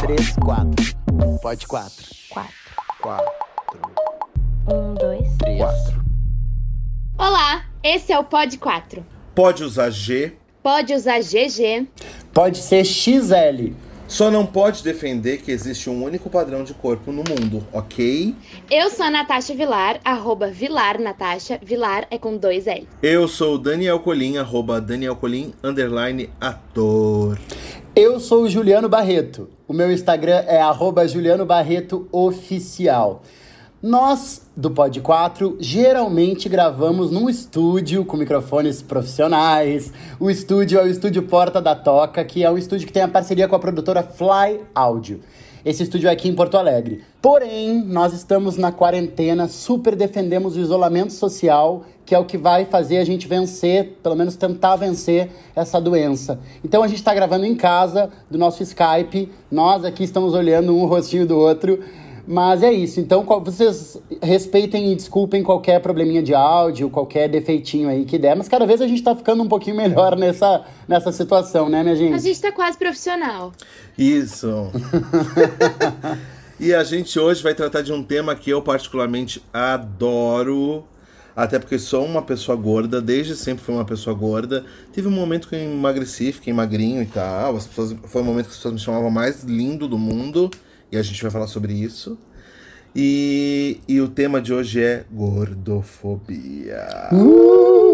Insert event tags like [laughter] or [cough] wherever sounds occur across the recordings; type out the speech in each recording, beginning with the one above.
três, quatro. Pode quatro. Quatro. Quatro. Um, dois. Três. Quatro. Olá, esse é o Pod 4. Pode usar G, Pode usar GG. Pode ser XL. só não pode defender que existe um único padrão de corpo no mundo, ok? Eu sou a Natasha Vilar, arroba Vilar Natasha. Vilar é com dois L. Eu sou o Daniel Colim, arroba Daniel Colim, underline ator. Eu sou o Juliano Barreto. O meu Instagram é arroba Juliano Barreto Oficial. Nós, do Pod 4, geralmente gravamos num estúdio com microfones profissionais. O estúdio é o Estúdio Porta da Toca, que é um estúdio que tem a parceria com a produtora Fly Audio. Esse estúdio é aqui em Porto Alegre. Porém, nós estamos na quarentena, super defendemos o isolamento social, que é o que vai fazer a gente vencer, pelo menos tentar vencer essa doença. Então a gente está gravando em casa, do nosso Skype. Nós aqui estamos olhando um rostinho do outro. Mas é isso. Então vocês respeitem e desculpem qualquer probleminha de áudio, qualquer defeitinho aí que der. Mas cada vez a gente tá ficando um pouquinho melhor [laughs] nessa, nessa situação, né, minha A gente? gente tá quase profissional. Isso. [laughs] e a gente hoje vai tratar de um tema que eu particularmente adoro. Até porque sou uma pessoa gorda, desde sempre fui uma pessoa gorda. Tive um momento que eu emagreci, fiquei magrinho e tal. As pessoas, foi um momento que as pessoas me chamavam mais lindo do mundo. E a gente vai falar sobre isso. E, e o tema de hoje é gordofobia.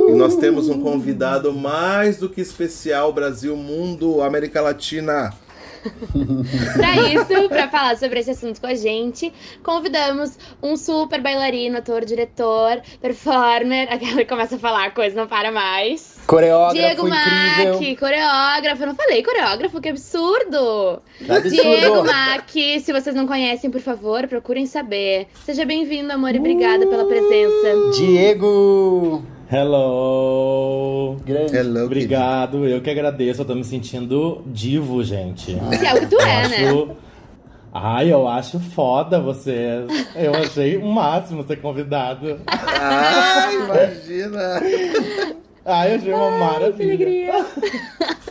E nós temos um convidado mais do que especial, Brasil, mundo, América Latina. Pra isso, pra falar sobre esse assunto com a gente, convidamos um super bailarino, ator, diretor, performer. Aquela que começa a falar, a coisa não para mais. Coreógrafo Diego incrível. Mack, coreógrafo. Eu não falei coreógrafo, que absurdo! Absurdo. Diego Mack, se vocês não conhecem, por favor, procurem saber. Seja bem-vindo, amor, e obrigada pela presença. Diego! Hello! Grande. Hello, Obrigado, eu que agradeço, eu tô me sentindo divo, gente. Que é o que tu Eu é, né? acho. Ai, eu acho foda vocês. Eu achei o máximo ser convidado. Ai, imagina! Ai, eu achei uma Que maravilha. alegria. [laughs]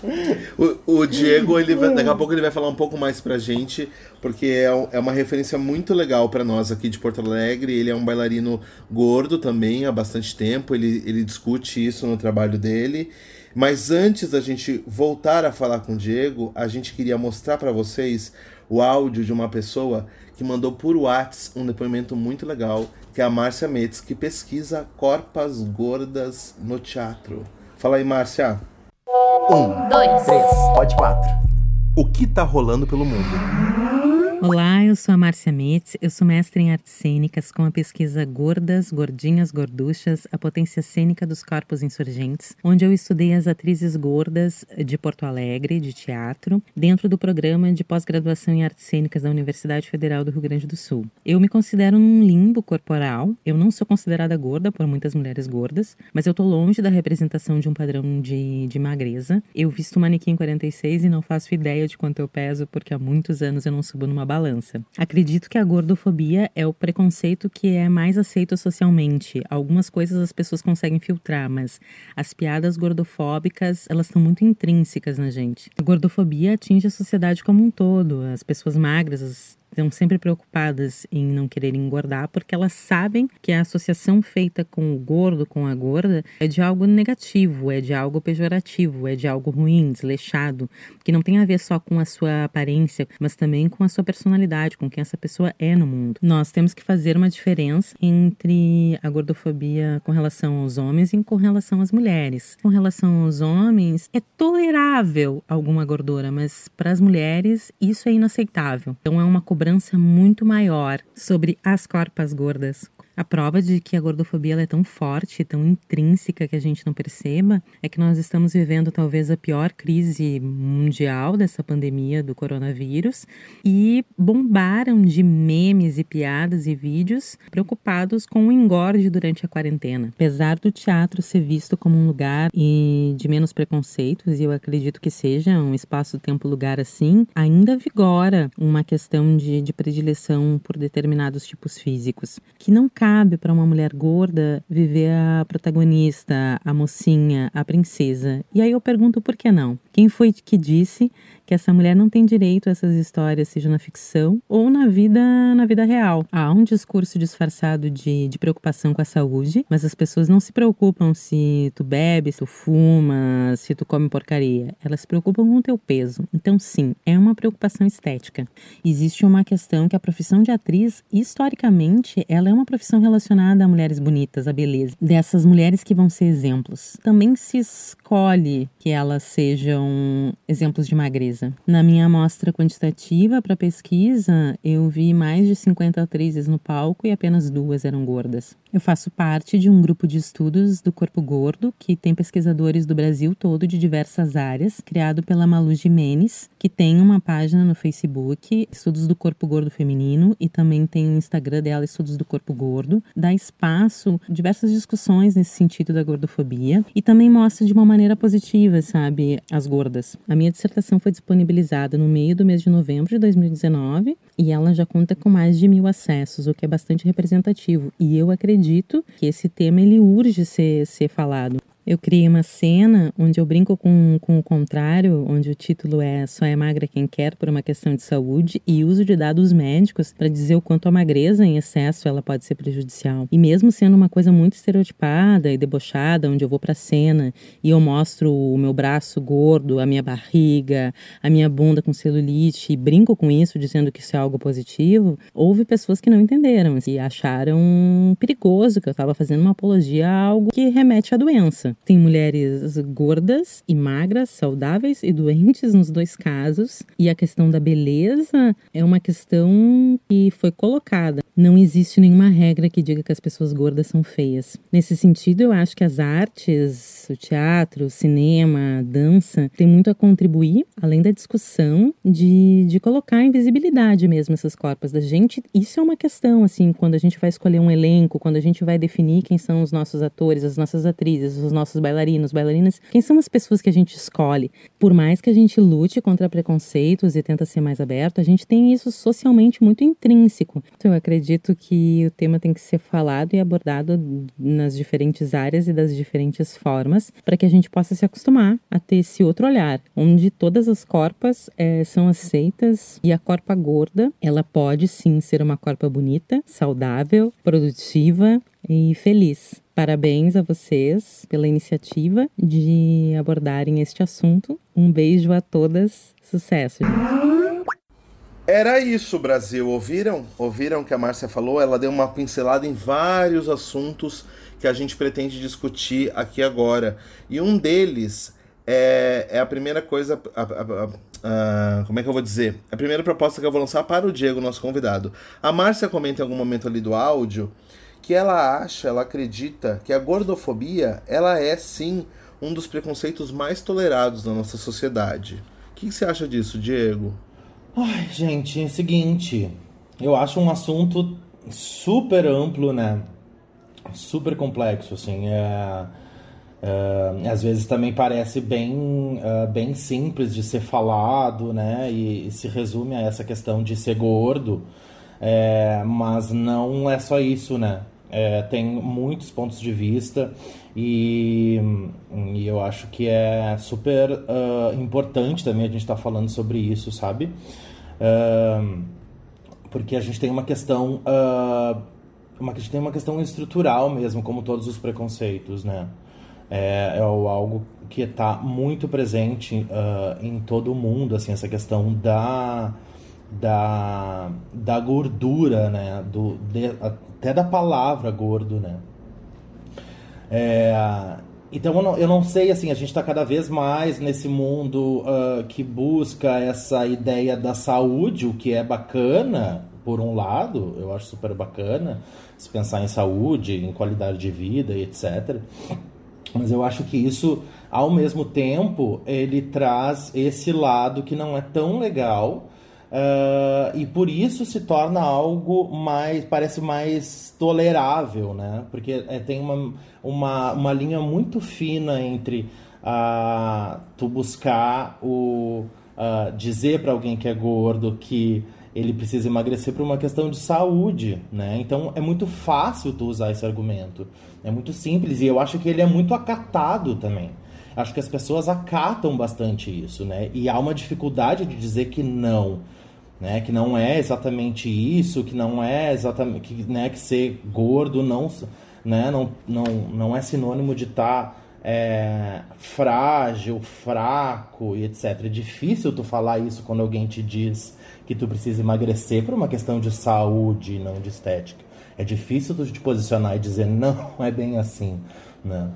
O, o Diego, ele vai- daqui a pouco ele vai falar um pouco mais pra gente, porque é, é uma referência muito legal pra nós aqui de Porto Alegre. Ele é um bailarino gordo também há bastante tempo, ele, ele discute isso no trabalho dele. Mas antes da gente voltar a falar com o Diego, a gente queria mostrar pra vocês o áudio de uma pessoa que mandou por Whats um depoimento muito legal, que é a Márcia Metz, que pesquisa corpas gordas no teatro. Fala aí, Márcia. Um, Dois. três. Pode quatro. O que tá rolando pelo mundo? Olá, eu sou a Márcia Metz, eu sou mestre em artes cênicas com a pesquisa Gordas, Gordinhas, Gorduchas, a potência cênica dos corpos insurgentes, onde eu estudei as atrizes gordas de Porto Alegre, de teatro, dentro do programa de pós-graduação em artes cênicas da Universidade Federal do Rio Grande do Sul. Eu me considero num limbo corporal, eu não sou considerada gorda por muitas mulheres gordas, mas eu tô longe da representação de um padrão de, de magreza. Eu visto manequim 46 e não faço ideia de quanto eu peso, porque há muitos anos eu não subo numa balança. Acredito que a gordofobia é o preconceito que é mais aceito socialmente. Algumas coisas as pessoas conseguem filtrar, mas as piadas gordofóbicas, elas estão muito intrínsecas na gente. A gordofobia atinge a sociedade como um todo. As pessoas magras, as estão sempre preocupadas em não querer engordar porque elas sabem que a associação feita com o gordo, com a gorda, é de algo negativo, é de algo pejorativo, é de algo ruim, desleixado, que não tem a ver só com a sua aparência, mas também com a sua personalidade, com quem essa pessoa é no mundo. Nós temos que fazer uma diferença entre a gordofobia com relação aos homens e com relação às mulheres. Com relação aos homens, é tolerável alguma gordura, mas para as mulheres isso é inaceitável. Então é uma cobrança muito maior sobre as corpas gordas. A prova de que a gordofobia é tão forte, tão intrínseca que a gente não perceba, é que nós estamos vivendo talvez a pior crise mundial dessa pandemia do coronavírus e bombaram de memes e piadas e vídeos preocupados com o engorde durante a quarentena. Apesar do teatro ser visto como um lugar de menos preconceitos, e eu acredito que seja um espaço-tempo-lugar assim, ainda vigora uma questão de, de predileção por determinados tipos físicos, que não cabe para uma mulher gorda viver a protagonista, a mocinha, a princesa. E aí eu pergunto por que não? Quem foi que disse que essa mulher não tem direito a essas histórias, seja na ficção ou na vida, na vida real? Há um discurso disfarçado de, de preocupação com a saúde, mas as pessoas não se preocupam se tu bebe, se tu fuma, se tu come porcaria. Elas se preocupam com o teu peso. Então, sim, é uma preocupação estética. Existe uma questão que a profissão de atriz, historicamente, ela é uma profissão relacionada a mulheres bonitas, a beleza. Dessas mulheres que vão ser exemplos. Também se escolhe que elas sejam exemplos de magreza. Na minha amostra quantitativa para pesquisa, eu vi mais de 50 atrizes no palco e apenas duas eram gordas. Eu faço parte de um grupo de estudos do corpo gordo que tem pesquisadores do Brasil todo de diversas áreas, criado pela Malu Jimenez, que tem uma página no Facebook, Estudos do Corpo Gordo Feminino, e também tem o Instagram dela, Estudos do Corpo Gordo. Dá espaço diversas discussões nesse sentido da gordofobia e também mostra de uma maneira positiva, sabe, as gordas. A minha dissertação foi disponibilizada no meio do mês de novembro de 2019 e ela já conta com mais de mil acessos, o que é bastante representativo. E eu acredito que esse tema ele urge ser, ser falado. Eu criei uma cena onde eu brinco com, com o contrário, onde o título é Só é magra quem quer por uma questão de saúde e uso de dados médicos para dizer o quanto a magreza em excesso ela pode ser prejudicial. E mesmo sendo uma coisa muito estereotipada e debochada, onde eu vou para a cena e eu mostro o meu braço gordo, a minha barriga, a minha bunda com celulite e brinco com isso dizendo que isso é algo positivo, houve pessoas que não entenderam e acharam perigoso que eu estava fazendo uma apologia a algo que remete à doença. Tem mulheres gordas e magras, saudáveis e doentes nos dois casos. E a questão da beleza é uma questão que foi colocada. Não existe nenhuma regra que diga que as pessoas gordas são feias. Nesse sentido, eu acho que as artes, o teatro, o cinema, a dança, tem muito a contribuir, além da discussão, de, de colocar em visibilidade mesmo essas corpos da gente. Isso é uma questão, assim, quando a gente vai escolher um elenco, quando a gente vai definir quem são os nossos atores, as nossas atrizes, os nossos bailarinos, bailarinas, quem são as pessoas que a gente escolhe. Por mais que a gente lute contra preconceitos e tenta ser mais aberto, a gente tem isso socialmente muito intrínseco. Então, eu acredito que o tema tem que ser falado e abordado nas diferentes áreas e das diferentes formas, para que a gente possa se acostumar a ter esse outro olhar, onde todas as corpas é, são aceitas e a corpa gorda, ela pode sim ser uma corpa bonita, saudável, produtiva e feliz. Parabéns a vocês pela iniciativa de abordarem este assunto. Um beijo a todas. Sucesso. Era isso, Brasil. Ouviram? Ouviram o que a Márcia falou? Ela deu uma pincelada em vários assuntos que a gente pretende discutir aqui agora. E um deles é, é a primeira coisa. A, a, a, como é que eu vou dizer? A primeira proposta que eu vou lançar para o Diego, nosso convidado. A Márcia comenta em algum momento ali do áudio que ela acha, ela acredita que a gordofobia ela é sim um dos preconceitos mais tolerados na nossa sociedade. O que, você acha disso, Diego? Ai, gente, é o seguinte, eu acho um assunto super amplo, né? Super complexo, assim. É, é, às vezes também parece bem, é, bem simples de ser falado, né? E, e, se resume a essa questão de ser gordo. É, mas não é só isso, né? É, tem muitos pontos de vista e, e, eu acho que é super uh, importante também a gente estar tá falando sobre isso, sabe? Uh, porque a gente tem uma questão, uh, uma, a gente tem uma questão estrutural mesmo, como todos os preconceitos, né? É, é algo que está muito presente em todo o mundo, assim, essa questão da da, da gordura, né? Do, de, até da palavra gordo, né? É, então eu não, eu não, sei, assim, a gente está cada vez mais nesse mundo uh, que busca essa ideia da saúde, o que é bacana, por um lado, eu acho super bacana se pensar em saúde, em qualidade de vida e etc. Mas eu acho que isso, ao mesmo tempo, ele traz esse lado que não é tão legal Uh, e por isso se torna algo mais, parece mais tolerável, né? Porque é, tem uma, uma, uma linha muito fina entre uh, tu buscar o. Uh, dizer para alguém que é gordo que ele precisa emagrecer por uma questão de saúde, né? Então é muito fácil tu usar esse argumento. É muito simples e eu acho que ele é muito acatado também. acho que as pessoas acatam bastante isso, né? E há uma dificuldade de dizer que não, né? Que não é exatamente isso, que não é exatamente, que, né? Que ser gordo não, né? Não, não, não é sinônimo de estar tá, é, frágil, fraco e etc. É difícil tu falar isso quando alguém te diz que tu precisa emagrecer por uma questão de saúde, não de estética. É difícil tu te posicionar e dizer não, é bem assim, né?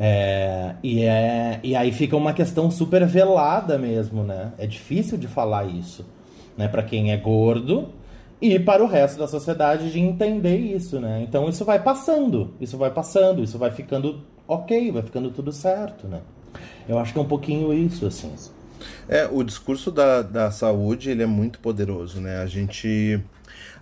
É, e, é, e aí fica uma questão super velada mesmo, né? É difícil de falar isso, né? Para quem é gordo e para o resto da sociedade de entender isso, né? Então isso vai passando, isso vai passando, isso vai ficando ok, vai ficando tudo certo, né? Eu acho que é um pouquinho isso, assim. É, o discurso da, da saúde, ele é muito poderoso, né? A gente,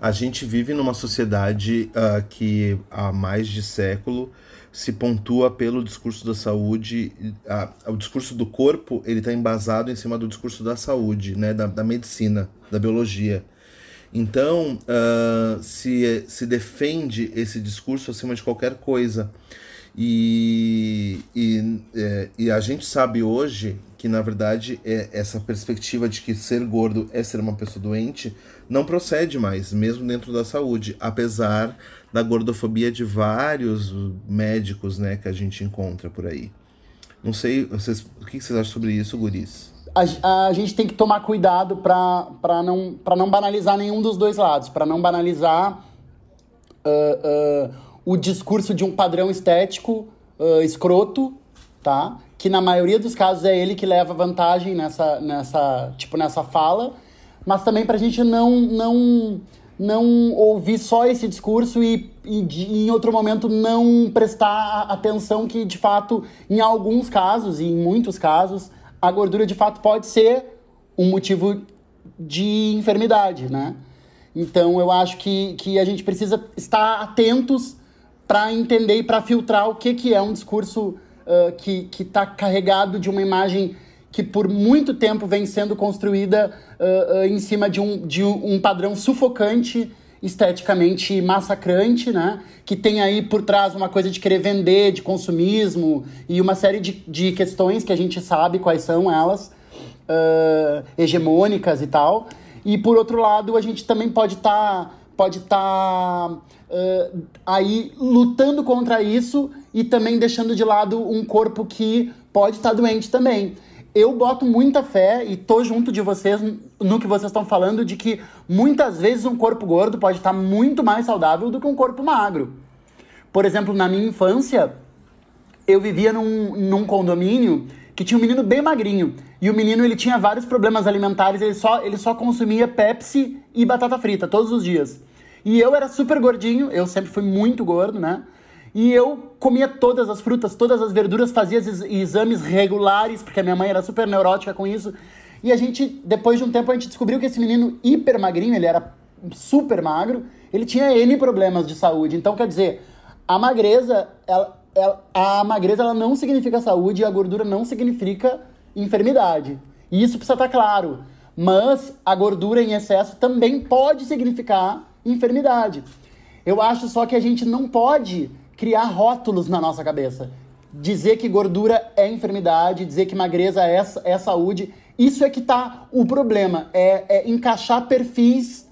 a gente vive numa sociedade uh, que há mais de século se pontua pelo discurso da saúde, uh, o discurso do corpo, ele está embasado em cima do discurso da saúde, né? Da, da medicina, da biologia. Então, uh, se, se defende esse discurso acima de qualquer coisa. E, e, é, e a gente sabe hoje que, na verdade, é, essa perspectiva de que ser gordo é ser uma pessoa doente não procede mais, mesmo dentro da saúde, apesar da gordofobia de vários médicos né, que a gente encontra por aí. Não sei, vocês, o que vocês acham sobre isso, guris? A, a gente tem que tomar cuidado para não, não banalizar nenhum dos dois lados, para não banalizar. Uh, uh, o discurso de um padrão estético uh, escroto, tá? Que na maioria dos casos é ele que leva vantagem nessa, nessa, tipo, nessa fala, mas também pra gente não, não, não ouvir só esse discurso e, e de, em outro momento não prestar atenção que, de fato, em alguns casos, e em muitos casos, a gordura de fato pode ser um motivo de enfermidade, né? Então eu acho que, que a gente precisa estar atentos para entender e para filtrar o que, que é um discurso uh, que está carregado de uma imagem que por muito tempo vem sendo construída uh, uh, em cima de um, de um padrão sufocante, esteticamente massacrante, né? Que tem aí por trás uma coisa de querer vender, de consumismo e uma série de, de questões que a gente sabe quais são elas, uh, hegemônicas e tal. E por outro lado, a gente também pode estar tá, pode estar tá aí lutando contra isso e também deixando de lado um corpo que pode estar tá doente também. Eu boto muita fé e tô junto de vocês no que vocês estão falando de que muitas vezes um corpo gordo pode estar tá muito mais saudável do que um corpo magro. Por exemplo, na minha infância, eu vivia num, num condomínio que tinha um menino bem magrinho. E o menino ele tinha vários problemas alimentares, ele só, ele só consumia Pepsi e batata frita todos os dias. E eu era super gordinho, eu sempre fui muito gordo, né? E eu comia todas as frutas, todas as verduras, fazia exames regulares, porque a minha mãe era super neurótica com isso. E a gente, depois de um tempo, a gente descobriu que esse menino hiper magrinho, ele era super magro, ele tinha N problemas de saúde. Então, quer dizer, a magreza, ela, ela, a magreza ela não significa saúde e a gordura não significa enfermidade. E isso precisa estar claro. Mas a gordura em excesso também pode significar enfermidade. Eu acho só que a gente não pode criar rótulos na nossa cabeça. Dizer que gordura é enfermidade, dizer que magreza é, é saúde. Isso é que tá o problema. É, é encaixar perfis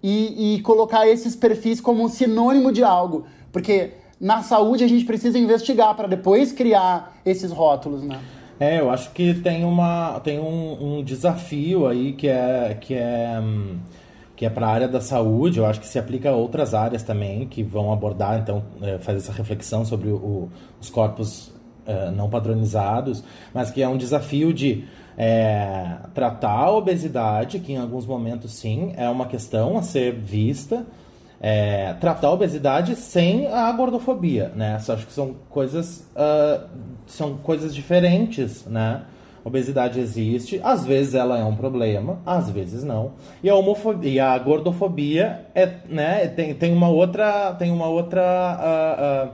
e, e colocar esses perfis como um sinônimo de algo. Porque na saúde a gente precisa investigar para depois criar esses rótulos, né? É, eu acho que tem, uma, tem um, um desafio aí que é, que é hum, que é para a área da saúde, eu acho que se aplica a outras áreas também que vão abordar, então, é, fazer essa reflexão sobre o, os corpos é, não padronizados, mas que é um desafio de é, tratar a obesidade, que em alguns momentos sim é uma questão a ser vista, é, tratar a obesidade sem a gordofobia, né? Acho que são coisas, uh, são coisas diferentes, né? Obesidade existe, às vezes ela é um problema, às vezes não. E a homofobia, a gordofobia é, né, tem, tem uma outra, tem uma outra, uh, uh,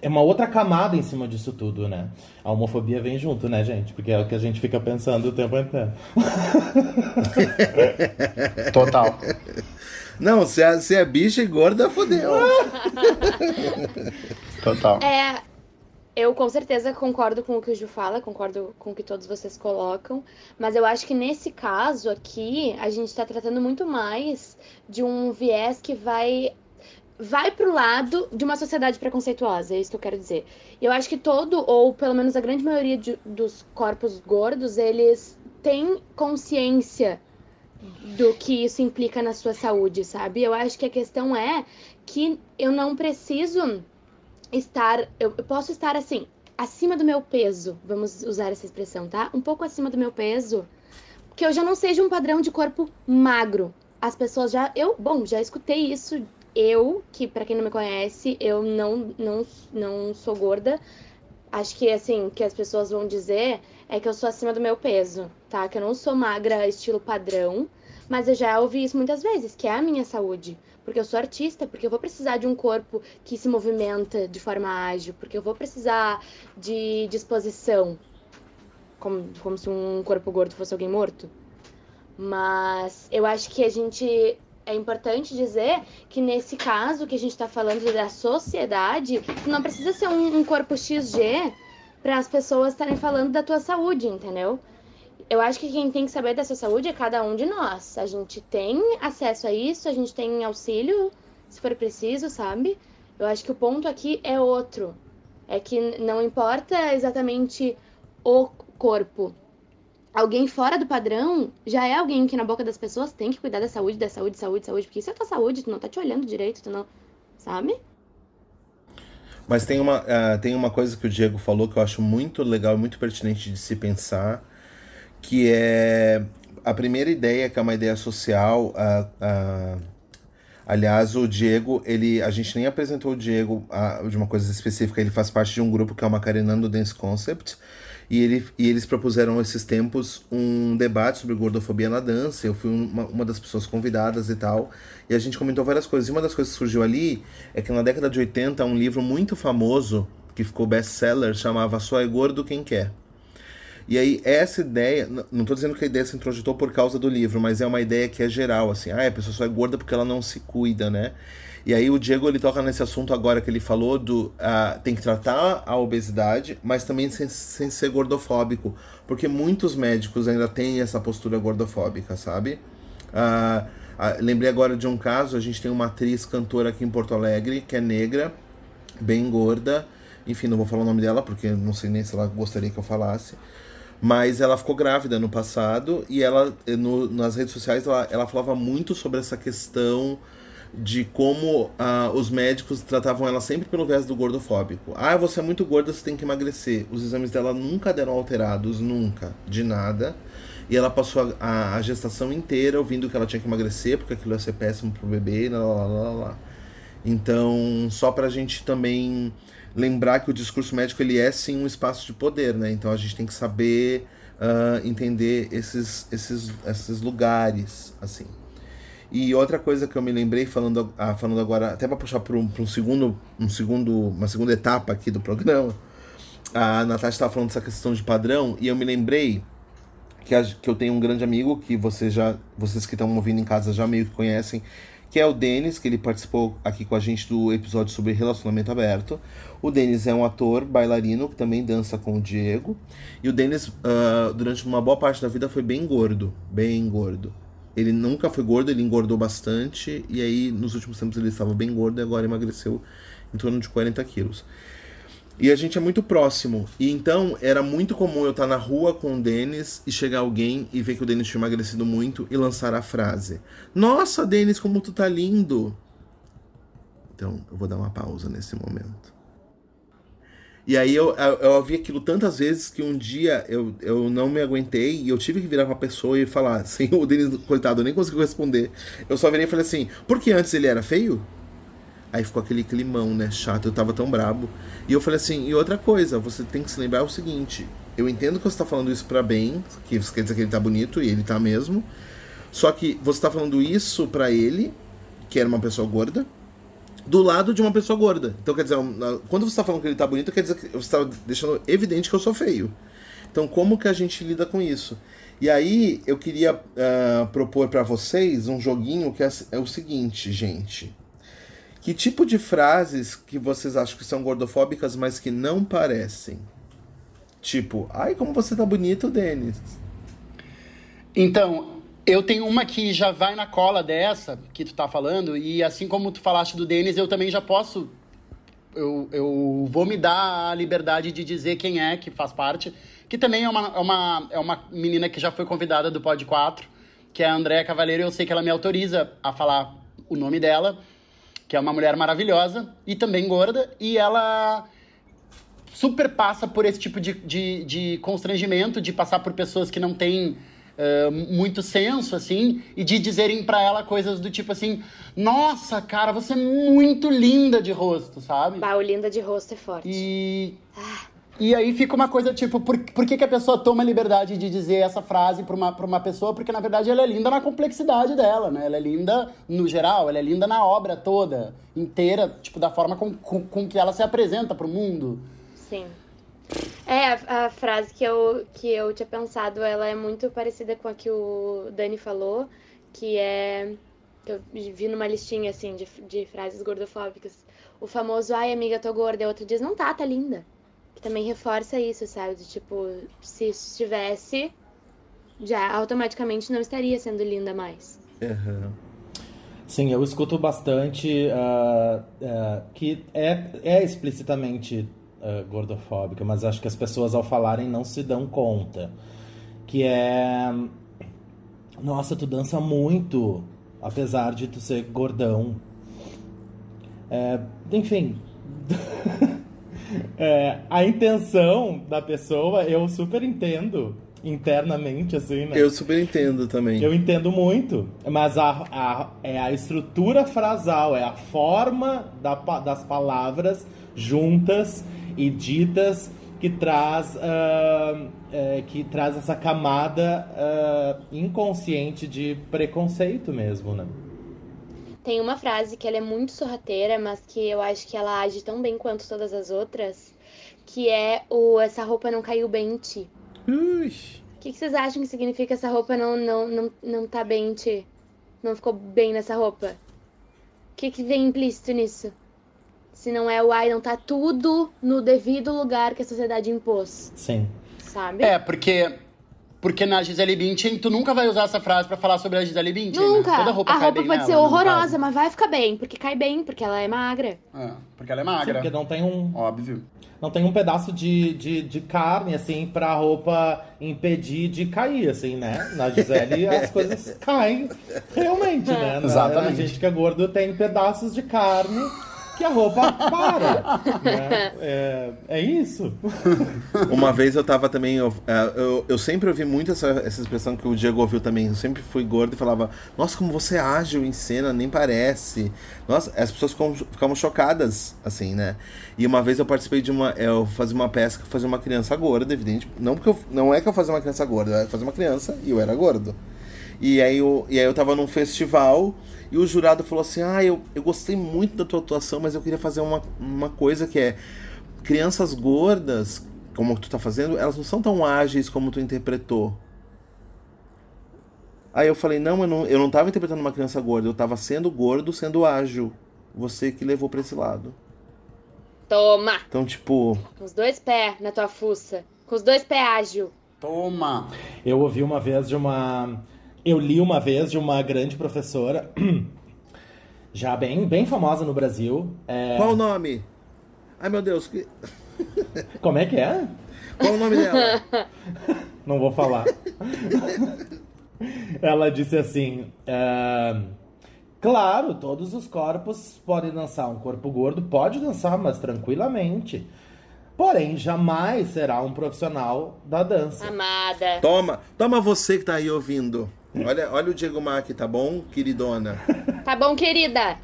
é uma outra camada em cima disso tudo, né? A homofobia vem junto, né, gente? Porque é o que a gente fica pensando o tempo inteiro. [laughs] Total. Não, se é, se é bicha e gorda, fodeu. [laughs] Total. É, eu com certeza concordo com o que o Ju fala, concordo com o que todos vocês colocam, mas eu acho que nesse caso aqui, a gente está tratando muito mais de um viés que vai vai pro lado de uma sociedade preconceituosa, é isso que eu quero dizer. Eu acho que todo, ou pelo menos a grande maioria de, dos corpos gordos, eles têm consciência do que isso implica na sua saúde, sabe? Eu acho que a questão é que eu não preciso estar, eu, eu posso estar assim, acima do meu peso, vamos usar essa expressão, tá? Um pouco acima do meu peso, que eu já não seja um padrão de corpo magro. As pessoas já, eu, bom, já escutei isso eu, que para quem não me conhece, eu não, não, não sou gorda. Acho que assim, que as pessoas vão dizer é que eu sou acima do meu peso, tá? Que eu não sou magra estilo padrão, mas eu já ouvi isso muitas vezes, que é a minha saúde. Porque eu sou artista, porque eu vou precisar de um corpo que se movimenta de forma ágil, porque eu vou precisar de disposição. Como, como se um corpo gordo fosse alguém morto. Mas eu acho que a gente é importante dizer que nesse caso que a gente está falando da sociedade, não precisa ser um, um corpo XG para as pessoas estarem falando da tua saúde, entendeu? Eu acho que quem tem que saber da sua saúde é cada um de nós. A gente tem acesso a isso, a gente tem auxílio, se for preciso, sabe? Eu acho que o ponto aqui é outro. É que não importa exatamente o corpo, alguém fora do padrão já é alguém que na boca das pessoas tem que cuidar da saúde, da saúde, saúde, saúde, porque isso é tua saúde, tu não tá te olhando direito, tu não. Sabe? Mas tem uma, uh, tem uma coisa que o Diego falou que eu acho muito legal, muito pertinente de se pensar, que é a primeira ideia, que é uma ideia social. Uh, aliás, o Diego, ele, a gente nem apresentou o Diego de uma coisa específica, ele faz parte de um grupo que é o Macarenando Dance Concept e, ele, e eles propuseram esses tempos um debate sobre gordofobia na dança. Eu fui uma, uma das pessoas convidadas e tal. E a gente comentou várias coisas. E uma das coisas que surgiu ali é que na década de 80, um livro muito famoso, que ficou best-seller, chamava Só é Gordo Quem Quer. E aí, essa ideia, não estou dizendo que a ideia se introjetou por causa do livro, mas é uma ideia que é geral, assim, ah, a pessoa só é gorda porque ela não se cuida, né? E aí o Diego ele toca nesse assunto agora que ele falou do uh, tem que tratar a obesidade, mas também sem, sem ser gordofóbico, porque muitos médicos ainda têm essa postura gordofóbica, sabe? Uh, uh, lembrei agora de um caso, a gente tem uma atriz cantora aqui em Porto Alegre que é negra, bem gorda, enfim, não vou falar o nome dela porque não sei nem se ela gostaria que eu falasse. Mas ela ficou grávida no passado e ela, no, nas redes sociais, ela, ela falava muito sobre essa questão de como ah, os médicos tratavam ela sempre pelo viés do gordofóbico. Ah, você é muito gorda, você tem que emagrecer. Os exames dela nunca deram alterados, nunca, de nada. E ela passou a, a, gestação inteira ouvindo que ela tinha que emagrecer, porque aquilo ia ser péssimo pro bebê, lá, lá, lá, lá. Então, só pra gente também lembrar que o discurso médico ele é sim um espaço de poder, né? Então a gente tem que saber uh, entender esses, esses, esses lugares, assim. E outra coisa que eu me lembrei falando, ah, falando agora, até para puxar para um, um, segundo, um segundo, uma segunda etapa aqui do programa, a Natasha estava falando dessa questão de padrão e eu me lembrei que, a, que eu tenho um grande amigo que vocês já, vocês que estão ouvindo em casa já meio que conhecem, que é o Denis, que ele participou aqui com a gente do episódio sobre relacionamento aberto. O Denis é um ator, bailarino, que também dança com o Diego. E o Denis, uh, durante uma boa parte da vida, foi bem gordo, bem gordo. Ele nunca foi gordo, ele engordou bastante. E aí, nos últimos tempos, ele estava bem gordo e agora emagreceu em torno de 40 quilos. E a gente é muito próximo. E então era muito comum eu estar na rua com o Denis e chegar alguém e ver que o Denis tinha emagrecido muito e lançar a frase: Nossa, Denis, como tu tá lindo! Então eu vou dar uma pausa nesse momento. E aí eu, eu, eu ouvi aquilo tantas vezes que um dia eu, eu não me aguentei e eu tive que virar pra pessoa e falar, [laughs] assim, o Denis, coitado, nem conseguiu responder. Eu só virei e falei assim, porque antes ele era feio? Aí ficou aquele climão, né, chato, eu tava tão brabo. E eu falei assim, e outra coisa, você tem que se lembrar o seguinte, eu entendo que você tá falando isso pra bem, que isso quer dizer que ele tá bonito, e ele tá mesmo. Só que você tá falando isso pra ele, que era uma pessoa gorda, do lado de uma pessoa gorda. Então, quer dizer, quando você está falando que ele está bonito, quer dizer que você está deixando evidente que eu sou feio. Então, como que a gente lida com isso? E aí, eu queria uh, propor para vocês um joguinho que é, é, o seguinte, gente. Que tipo de frases que vocês acham que são gordofóbicas, mas que não parecem? Tipo, ai, como você tá bonito, Denis. Então, eu tenho uma que já vai na cola dessa que tu tá falando, e assim como tu falaste do Denis, eu também já posso. Eu, eu vou me dar a liberdade de dizer quem é que faz parte, que também é uma, é uma, é uma menina que já foi convidada do Pod 4, que é a Andréa Cavaleiro, eu sei que ela me autoriza a falar o nome dela, que é uma mulher maravilhosa e também gorda, e ela super passa por esse tipo de, de, de constrangimento, de passar por pessoas que não têm uh, muito senso, assim, e de dizerem para ela coisas do tipo assim: Nossa, cara, você é muito linda de rosto, sabe? Bah, o linda de rosto é forte. E. E aí fica uma coisa tipo, por, por que, que a pessoa toma a liberdade de dizer essa frase pra uma, pra uma pessoa? Porque na verdade ela é linda na complexidade dela, né? Ela é linda no geral, ela é linda na obra toda, inteira, tipo, da forma com, com, com que ela se apresenta pro mundo. Sim. É, a, a, frase que eu, que eu tinha pensado, ela é muito parecida com a que o Dani falou, que é. Que eu vi numa listinha assim de, de frases gordofóbicas. O famoso, ai amiga, tô gorda, e outro diz, não tá, tá linda que também reforça isso, sabe? De, tipo, se estivesse, já automaticamente não estaria sendo linda mais. Uhum. Sim, eu escuto bastante uh, uh, que é, é explicitamente uh, gordofóbica, mas acho que as pessoas ao falarem não se dão conta. Que é. Nossa, tu dança muito, apesar de tu ser gordão. É, enfim. [laughs] É, a intenção da pessoa eu super entendo internamente, assim, né? Eu super entendo também. Eu entendo muito, mas a, a, é a estrutura frasal, é a forma da, das palavras juntas e ditas que traz, uh, é, que traz essa camada uh, inconsciente de preconceito mesmo, né? Tem uma frase que ela é muito sorrateira, mas que eu acho que ela age tão bem quanto todas as outras, que é o essa roupa não caiu bem em ti. Ui. O que, que vocês acham que significa essa roupa não, não, não, não tá bem em ti? Não ficou bem nessa roupa? O que, que vem implícito nisso? Se não é o ai, não tá tudo no devido lugar que a sociedade impôs. Sim. Sabe? É, porque porque na Gisele Bündchen, tu nunca vai usar essa frase para falar sobre a Gisele Bündchen, Nunca. Né? Toda roupa a cai roupa bem pode nela, ser horrorosa, mas vai ficar bem, porque cai bem, porque ela é magra. É, porque ela é Sim, magra. porque não tem um, Óbvio. não tem um pedaço de, de, de carne, assim, pra roupa impedir de cair, assim, né? Na Gisele [laughs] as coisas caem realmente, né? Exatamente. A gente que é gordo tem pedaços de carne que a roupa para. [laughs] né? é, é isso. [laughs] Uma vez eu tava também. Eu, é, eu, eu sempre ouvi muito essa, essa expressão que o Diego ouviu também. Eu sempre fui gordo e falava: Nossa, como você é ágil em cena, nem parece. Nossa, as pessoas ficam, ficavam chocadas, assim, né? E uma vez eu participei de uma. Eu fazia uma peça que eu fazia uma criança gorda, evidente. Não, porque eu, não é que eu fazia uma criança gorda, eu fazia uma criança e eu era gordo. E aí eu, e aí eu tava num festival e o jurado falou assim: Ah, eu, eu gostei muito da tua atuação, mas eu queria fazer uma, uma coisa que é crianças gordas, como tu tá fazendo, elas não são tão ágeis como tu interpretou. Aí eu falei, não, eu não, eu não tava interpretando uma criança gorda, eu tava sendo gordo, sendo ágil. Você que levou pra esse lado. Toma! Então, tipo, Com os dois pés na tua fuça. Com os dois pés ágil. Toma! Eu ouvi uma vez de uma. Eu li uma vez de uma grande professora, [clears throat] já bem, bem famosa no Brasil. É, qual o nome? Ai meu Deus, que... [laughs] Como é que é? qual o nome dela? [laughs] Não vou falar. Ela disse assim: é, Claro, todos os corpos podem dançar. Um corpo gordo pode dançar, mas tranquilamente. Porém, jamais será um profissional da dança. Amada. Toma, toma você que tá aí ouvindo. Olha, olha o Diego Mac, tá bom, queridona? Tá bom, querida?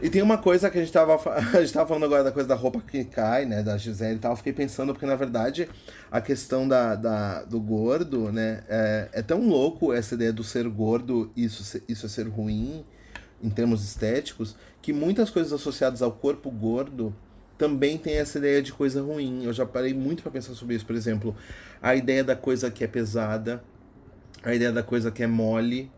E tem uma coisa que a gente, tava, [laughs] a gente tava falando agora da coisa da roupa que cai, né? Da Gisele e tal. Eu fiquei pensando, porque na verdade a questão da, da- do gordo, né? É, é tão louco essa ideia do ser gordo, isso, isso é ser ruim em termos estéticos, que muitas coisas associadas ao corpo gordo também tem essa ideia de coisa ruim. Eu já parei muito pra pensar sobre isso. Por exemplo, a ideia da coisa que é pesada, a ideia da coisa que é mole,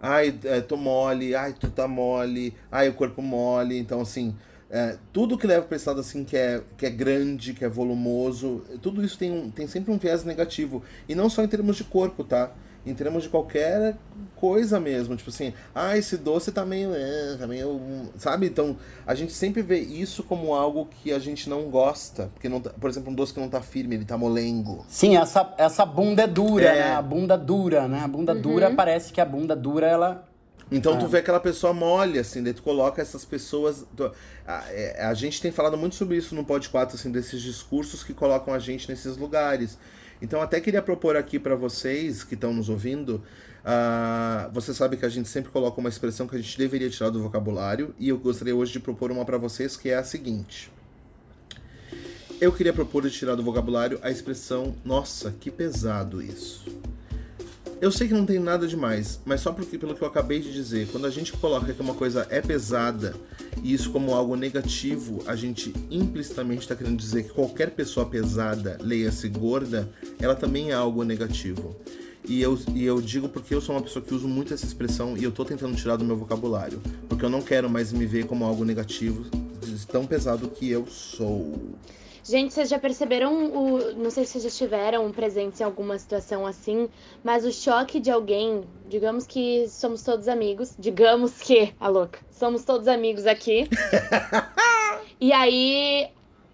Ai, é, tô mole, ai, tu tá mole, ai, o corpo mole. Então, assim, é, tudo que leva pra esse lado, assim, que é, que é grande, que é volumoso, tudo isso tem, um, tem sempre um viés negativo. E não só em termos de corpo, tá? Em termos de qualquer coisa mesmo. Tipo assim, ah, esse doce tá meio. É, tá meio. Sabe? Então, a gente sempre vê isso como algo que a gente não gosta. Porque, não tá- por exemplo, um doce que não tá firme, ele tá molengo. Sim, essa, essa bunda é dura, É. né? A bunda dura, né? A bunda dura parece que a bunda dura, ela. Então tu vê aquela pessoa mole, assim, daí tu coloca essas pessoas. tu- a, é, a gente tem falado muito sobre isso no Pod 4, assim, desses discursos que colocam a gente nesses lugares. Então até queria propor aqui pra vocês que estão nos ouvindo. ah, você sabe que a gente sempre coloca uma expressão que a gente deveria tirar do vocabulário, e eu gostaria hoje de propor uma pra vocês que é a seguinte. Eu queria propor de tirar do vocabulário a expressão, nossa, que pesado isso. Eu sei que não tem nada demais, mas só porque, pelo que eu acabei de dizer, quando a gente coloca que uma coisa é pesada e isso como algo negativo, a gente implicitamente está querendo dizer que qualquer pessoa pesada, leia-se gorda, ela também é algo negativo. E eu, e eu digo porque eu sou uma pessoa que uso muito essa expressão e eu tô tentando tirar do meu vocabulário. Porque eu não quero mais me ver como algo negativo, tão pesado que eu sou. Gente, vocês já perceberam o. Não sei se vocês já estiveram presentes em alguma situação assim, mas o choque de alguém, digamos que somos todos amigos, digamos que, a louca, somos todos amigos aqui. [laughs] e aí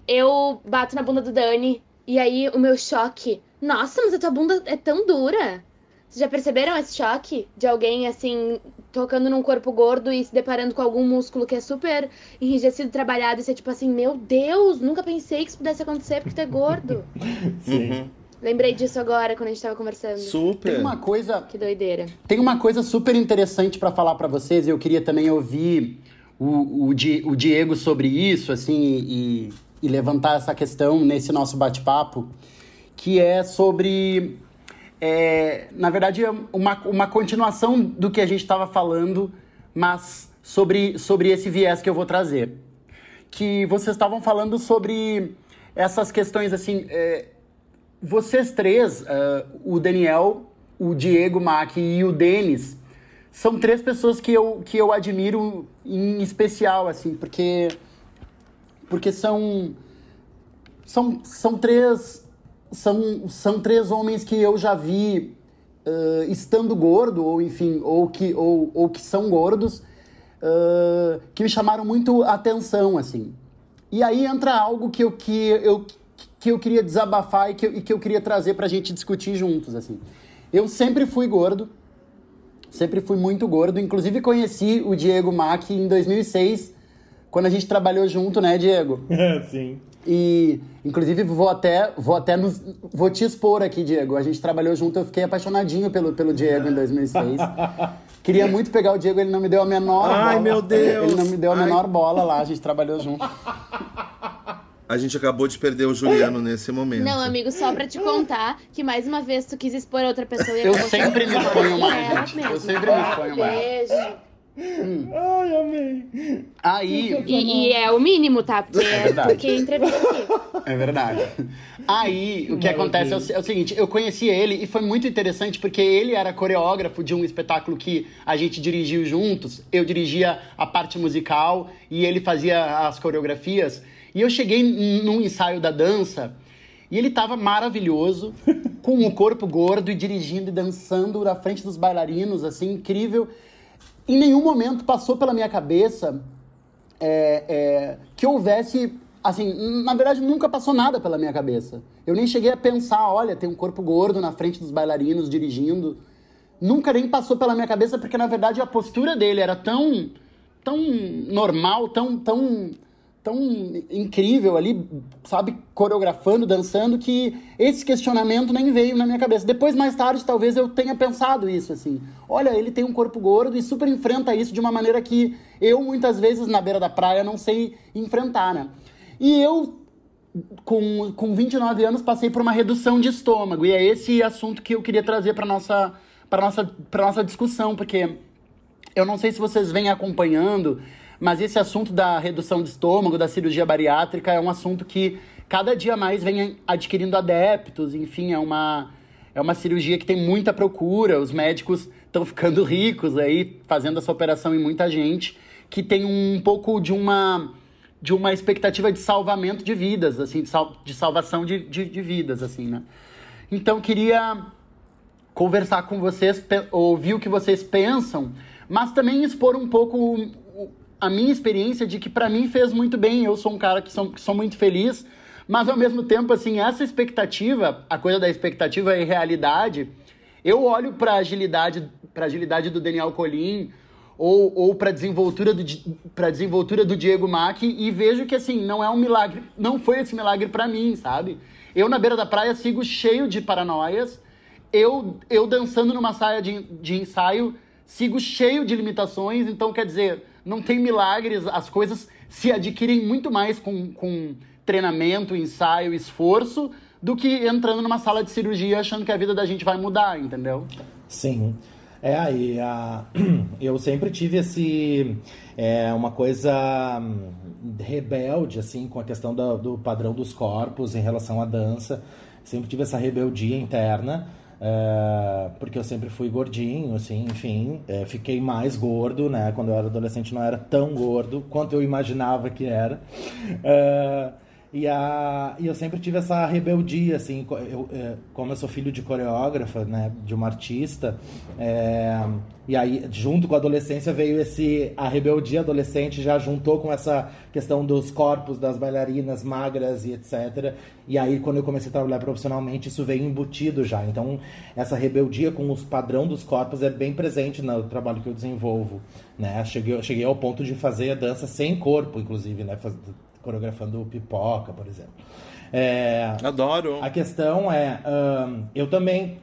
eu bato na bunda do Dani, e aí o meu choque, nossa, mas a tua bunda é tão dura. Vocês já perceberam esse choque de alguém assim tocando num corpo gordo e se deparando com algum músculo que é super enrijecido, trabalhado e ser tipo assim, meu Deus, nunca pensei que isso pudesse acontecer porque tu é gordo. [laughs] Uhum. Lembrei disso agora quando a gente tava conversando. Super. Tem uma coisa. Que doideira. Tem uma coisa super interessante pra falar pra vocês. Eu queria também ouvir o, o, Di- o Diego sobre isso, assim, e, e levantar essa questão nesse nosso bate-papo, que é sobre. É, na verdade, é uma, uma continuação do que a gente estava falando, mas sobre, sobre esse viés que eu vou trazer. Que vocês estavam falando sobre essas questões assim. é, vocês três, ah, o Daniel, o Diego Mack e o Denis, são três pessoas que eu, que eu admiro em especial, assim, porque. Porque são. São, são três. São, são três homens que eu já vi ah, estando gordo, ou enfim, ou que, ou, ou que são gordos, ah, que me chamaram muito atenção, assim. E aí entra algo que eu, que eu, que eu queria desabafar e que, eu- e que eu queria trazer pra gente discutir juntos, assim. Eu sempre fui gordo, sempre fui muito gordo. Inclusive conheci o Diego Mack em 2006, quando a gente trabalhou junto, né, Diego? [laughs] Sim. E, inclusive, vou até, vou até nos, vou te expor aqui, Diego. A gente trabalhou junto, eu fiquei apaixonadinho pelo, pelo Diego em 2006. Queria muito pegar o Diego, ele não me deu a menor Ai, bola. meu Deus! Ele não me deu a Ai. menor bola lá, a gente trabalhou junto. A gente acabou de perder o Juliano nesse momento. Não, amigo, só pra te contar que mais uma vez tu quis expor outra pessoa e Eu sempre me exponho mais, gente. Eu sempre me exponho mais. Beijo. Ai, amei. Aí, E, e é o mínimo, tá? Porque é verdade. porque é entrevista aqui. É verdade. Aí, o que acontece é o, se- é o seguinte, eu conheci ele e foi muito interessante porque ele era coreógrafo de um espetáculo que a gente dirigiu juntos. Eu dirigia a parte musical e ele fazia as coreografias. E eu cheguei num ensaio da dança e ele tava maravilhoso, [laughs] com o corpo gordo e dirigindo e dançando na frente dos bailarinos, assim, incrível. Em nenhum momento passou pela minha cabeça é, é, que houvesse. Assim, na verdade, nunca passou nada pela minha cabeça. Eu nem cheguei a pensar, olha, tem um corpo gordo na frente dos bailarinos dirigindo. Nunca nem passou pela minha cabeça, porque na verdade a postura dele era tão, tão normal, tão, tão, tão incrível ali, sabe, coreografando, dançando, que esse questionamento nem veio na minha cabeça. Depois, mais tarde, talvez eu tenha pensado isso, assim. Olha, ele tem um corpo gordo e super enfrenta isso de uma maneira que eu, muitas vezes, na beira da praia, não sei enfrentar, né? E eu, com, com 29 anos, passei por uma redução de estômago. E é esse assunto que eu queria trazer para nossa, para nossa, nossa discussão, porque eu não sei se vocês vêm acompanhando, mas esse assunto da redução de estômago, da cirurgia bariátrica, é um assunto que cada dia mais vem adquirindo adeptos, enfim, é uma. é uma cirurgia que tem muita procura, os médicos estão ficando [laughs] ricos aí, fazendo essa operação em muita gente, que tem um pouco de uma de uma expectativa de salvamento de vidas, assim, de, sal, de salvação de, de, de vidas, assim, né? Então, queria conversar com vocês, ouvir o que vocês pensam, mas também expor um pouco a minha experiência de que para mim fez muito bem. Eu sou um cara que sou, que sou muito feliz, mas ao mesmo tempo, assim, essa expectativa, a coisa da expectativa e realidade, eu olho para agilidade, para agilidade do Daniel Colin ou, ou para desenvoltura do para desenvoltura do Diego Mack e vejo que assim não é um milagre, não foi esse milagre para mim, sabe? Eu na beira da praia sigo cheio de paranoias. Eu eu dançando numa saia de, de ensaio sigo cheio de limitações. Então quer dizer não tem milagres, as coisas se adquirem muito mais com, com treinamento, ensaio, esforço do que entrando numa sala de cirurgia achando que a vida da gente vai mudar, entendeu? Sim. É, aí a... [clears throat] eu sempre tive esse é, uma coisa hum, rebelde assim com a questão do, do padrão dos corpos em relação à dança. Sempre tive essa rebeldia interna. É, porque eu sempre fui gordinho, assim, enfim, é, fiquei mais gordo, né? Quando eu era adolescente não era tão gordo quanto eu imaginava que era. É, e, a, e eu sempre tive essa rebeldia, assim, eu, é, como eu sou filho de coreógrafa, né, de uma artista, é, e aí junto com a adolescência veio esse, a rebeldia adolescente já juntou com essa questão dos corpos das bailarinas magras e etc. E aí quando eu comecei a trabalhar profissionalmente isso veio embutido já. Então essa rebeldia com os padrão dos corpos é bem presente no trabalho que eu desenvolvo, né? Cheguei, cheguei ao ponto de fazer a dança sem corpo, inclusive, né? Coreografando pipoca, por exemplo. É, Adoro. A questão é, eu também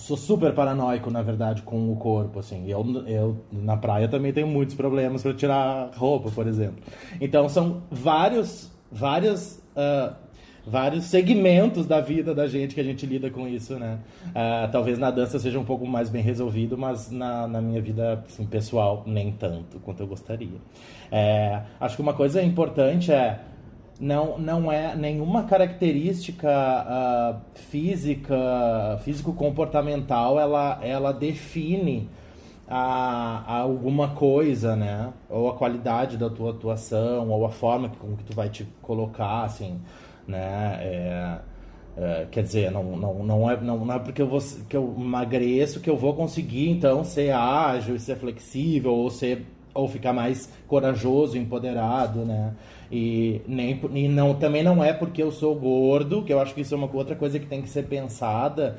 sou super paranoico, na verdade, com o corpo, assim. Eu, eu na praia também tenho muitos problemas para tirar roupa, por exemplo. Então são vários, vários, uh, vários segmentos da vida da gente que a gente lida com isso, né? Uh, talvez na dança seja um pouco mais bem resolvido, mas na, na minha vida assim, pessoal nem tanto quanto eu gostaria. É, acho que uma coisa importante é não, não é nenhuma característica uh, física, físico-comportamental, ela, ela define a, a, alguma coisa, né? Ou a qualidade da tua atuação, ou a forma com que tu vai te colocar, assim, né? É, é, quer dizer, não, não, não, é, não, não é porque eu, vou, que eu emagreço que eu vou conseguir, então, ser ágil ser flexível, ou ser ou ficar mais corajoso, empoderado, né? E, nem, e não, também não é porque eu sou gordo, que eu acho que isso é uma outra coisa que tem que ser pensada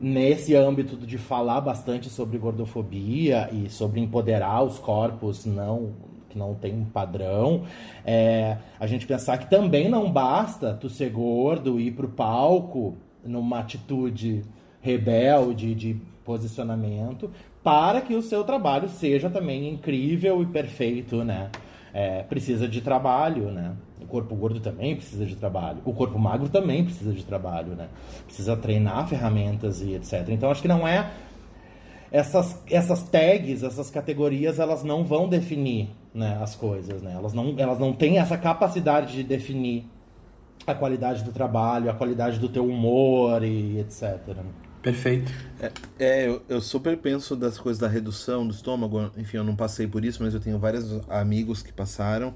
nesse âmbito de falar bastante sobre gordofobia e sobre empoderar os corpos não que não tem um padrão, é, a gente pensar que também não basta tu ser gordo e ir pro palco numa atitude rebelde de posicionamento, para que o seu trabalho seja também incrível e perfeito, né? É, precisa de trabalho, né? O corpo gordo também precisa de trabalho. O corpo magro também precisa de trabalho, né? Precisa treinar ferramentas e etc. Então acho que não é essas, essas tags, essas categorias, elas não vão definir né, as coisas, né? Elas não, elas não têm essa capacidade de definir a qualidade do trabalho, a qualidade do teu humor e etc. Perfeito. É, é eu, eu, super penso das coisas da redução do estômago. Enfim, eu não passei por isso, mas eu tenho vários amigos que passaram.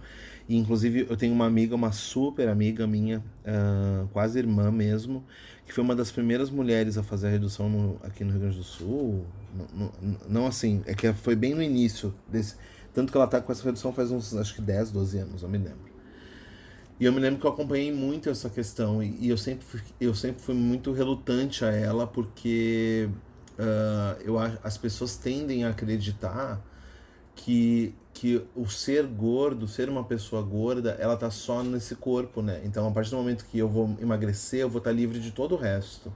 E, inclusive, eu tenho uma amiga, uma super amiga minha, uh, quase irmã mesmo, que foi uma das primeiras mulheres a fazer a redução no, aqui no Rio Grande do Sul. Não, não, não, assim, é que foi bem no início desse. Tanto que ela tá com essa redução faz uns, acho que 10, 12 anos, eu me lembro. E eu me lembro que eu acompanhei muito essa questão e, e eu, sempre fui, eu sempre fui muito relutante a ela porque uh, eu, as pessoas tendem a acreditar que, que o ser gordo, ser uma pessoa gorda, ela tá só nesse corpo, né? Então, a partir do momento que eu vou emagrecer, eu vou estar tá livre de todo o resto.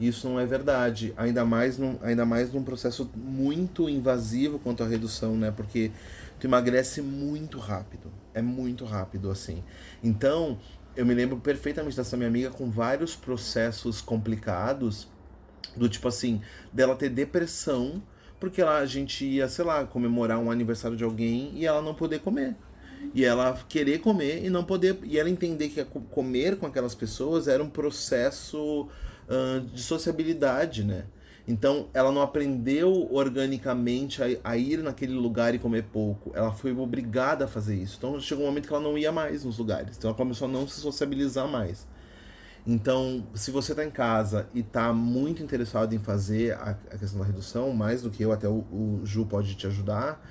Isso não é verdade, ainda mais num, ainda mais num processo muito invasivo quanto à redução, né? Porque tu emagrece muito rápido. É muito rápido assim. Então, eu me lembro perfeitamente dessa minha amiga com vários processos complicados, do tipo assim, dela ter depressão, porque ela, a gente ia, sei lá, comemorar um aniversário de alguém e ela não poder comer. E ela querer comer e não poder. E ela entender que comer com aquelas pessoas era um processo de sociabilidade, né? Então, ela não aprendeu organicamente a, a, ir naquele lugar e comer pouco. Ela foi obrigada a fazer isso. Então, chegou um momento que ela não ia mais nos lugares. Então, ela começou a não se sociabilizar mais. Então, se você está em casa e está muito interessado em fazer a, a, questão da redução, mais do que eu, até o, o Ju pode te ajudar,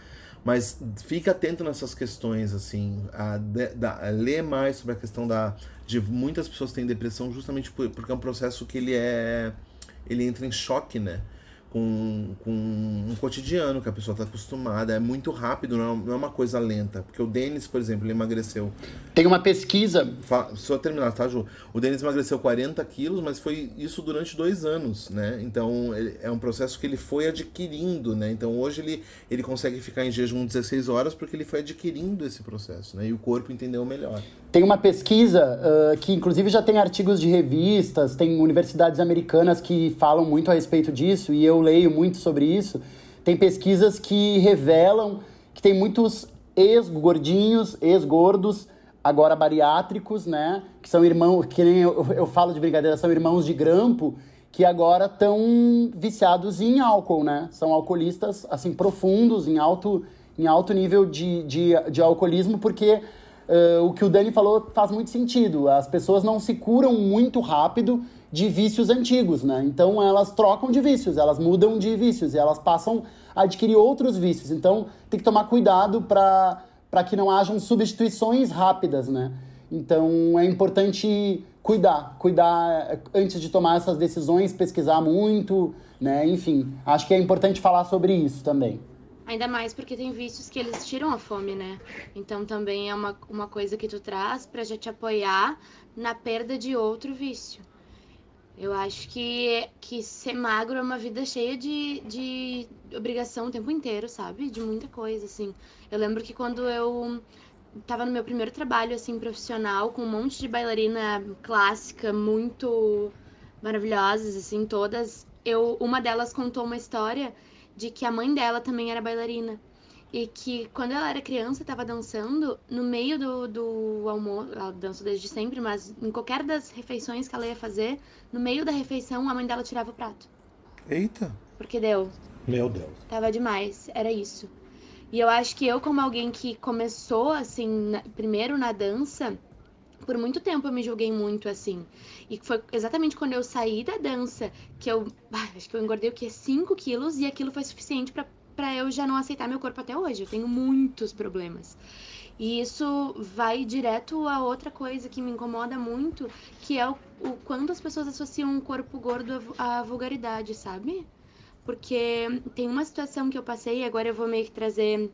mas fica atento nessas questões, assim, a, a, a ler mais sobre a questão da de muitas pessoas têm depressão justamente por, porque é um processo que ele é ele entra em choque, né? Com, com um cotidiano que a pessoa está acostumada. É muito rápido, não é, não é, uma coisa lenta. Porque o Denis, por exemplo, ele emagreceu. Tem uma pesquisa. Só terminar, tá, Ju? O Denis emagreceu 40 quilos, mas foi isso durante dois anos, né? Então é um processo que ele foi adquirindo, né? Então hoje ele, ele consegue ficar em jejum 16 horas porque ele foi adquirindo esse processo, né? E o corpo entendeu melhor. Tem uma pesquisa uh, que, inclusive, já tem artigos de revistas, tem universidades americanas que falam muito a respeito disso, e eu leio muito sobre isso. Tem pesquisas que revelam que tem muitos ex-gordinhos, ex-gordos, agora bariátricos, né? Que são irmãos, que nem eu, eu falo de brincadeira, são irmãos de grampo, que agora estão viciados em álcool, né? São alcoolistas, assim, profundos, em alto, em alto nível de, de, de alcoolismo, porque uh, o que o Dani falou faz muito sentido. As pessoas não se curam muito rápido de vícios antigos, né? Então elas trocam de vícios, elas mudam de vícios e elas passam a adquirir outros vícios. Então tem que tomar cuidado para que não hajam substituições rápidas, né? Então é importante cuidar, cuidar antes de tomar essas decisões, pesquisar muito, né? Enfim, acho que é importante falar sobre isso também. Ainda mais porque tem vícios que eles tiram a fome, né? Então também é uma, uma coisa que tu traz para já te apoiar na perda de outro vício. Eu acho que, que ser magro é uma vida cheia de, de obrigação o tempo inteiro, sabe? De muita coisa, assim. Eu lembro que quando eu tava no meu primeiro trabalho, assim, profissional, com um monte de bailarina clássica muito maravilhosas, assim, todas, eu, uma delas contou uma história de que a mãe dela também era bailarina. E que quando ela era criança, estava dançando, no meio do, do almoço, ela dança desde sempre, mas em qualquer das refeições que ela ia fazer, no meio da refeição, a mãe dela tirava o prato. Eita! Porque deu. Meu Deus. Tava demais, era isso. E eu acho que eu, como alguém que começou, assim, na, primeiro na dança, por muito tempo eu me julguei muito assim. E foi exatamente quando eu saí da dança que eu. Acho que eu engordei o quê? 5 quilos e aquilo foi suficiente para eu já não aceitar meu corpo até hoje. Eu tenho muitos problemas. E isso vai direto a outra coisa que me incomoda muito, que é o, o quanto as pessoas associam um corpo gordo à vulgaridade, sabe? Porque tem uma situação que eu passei, e agora eu vou meio que trazer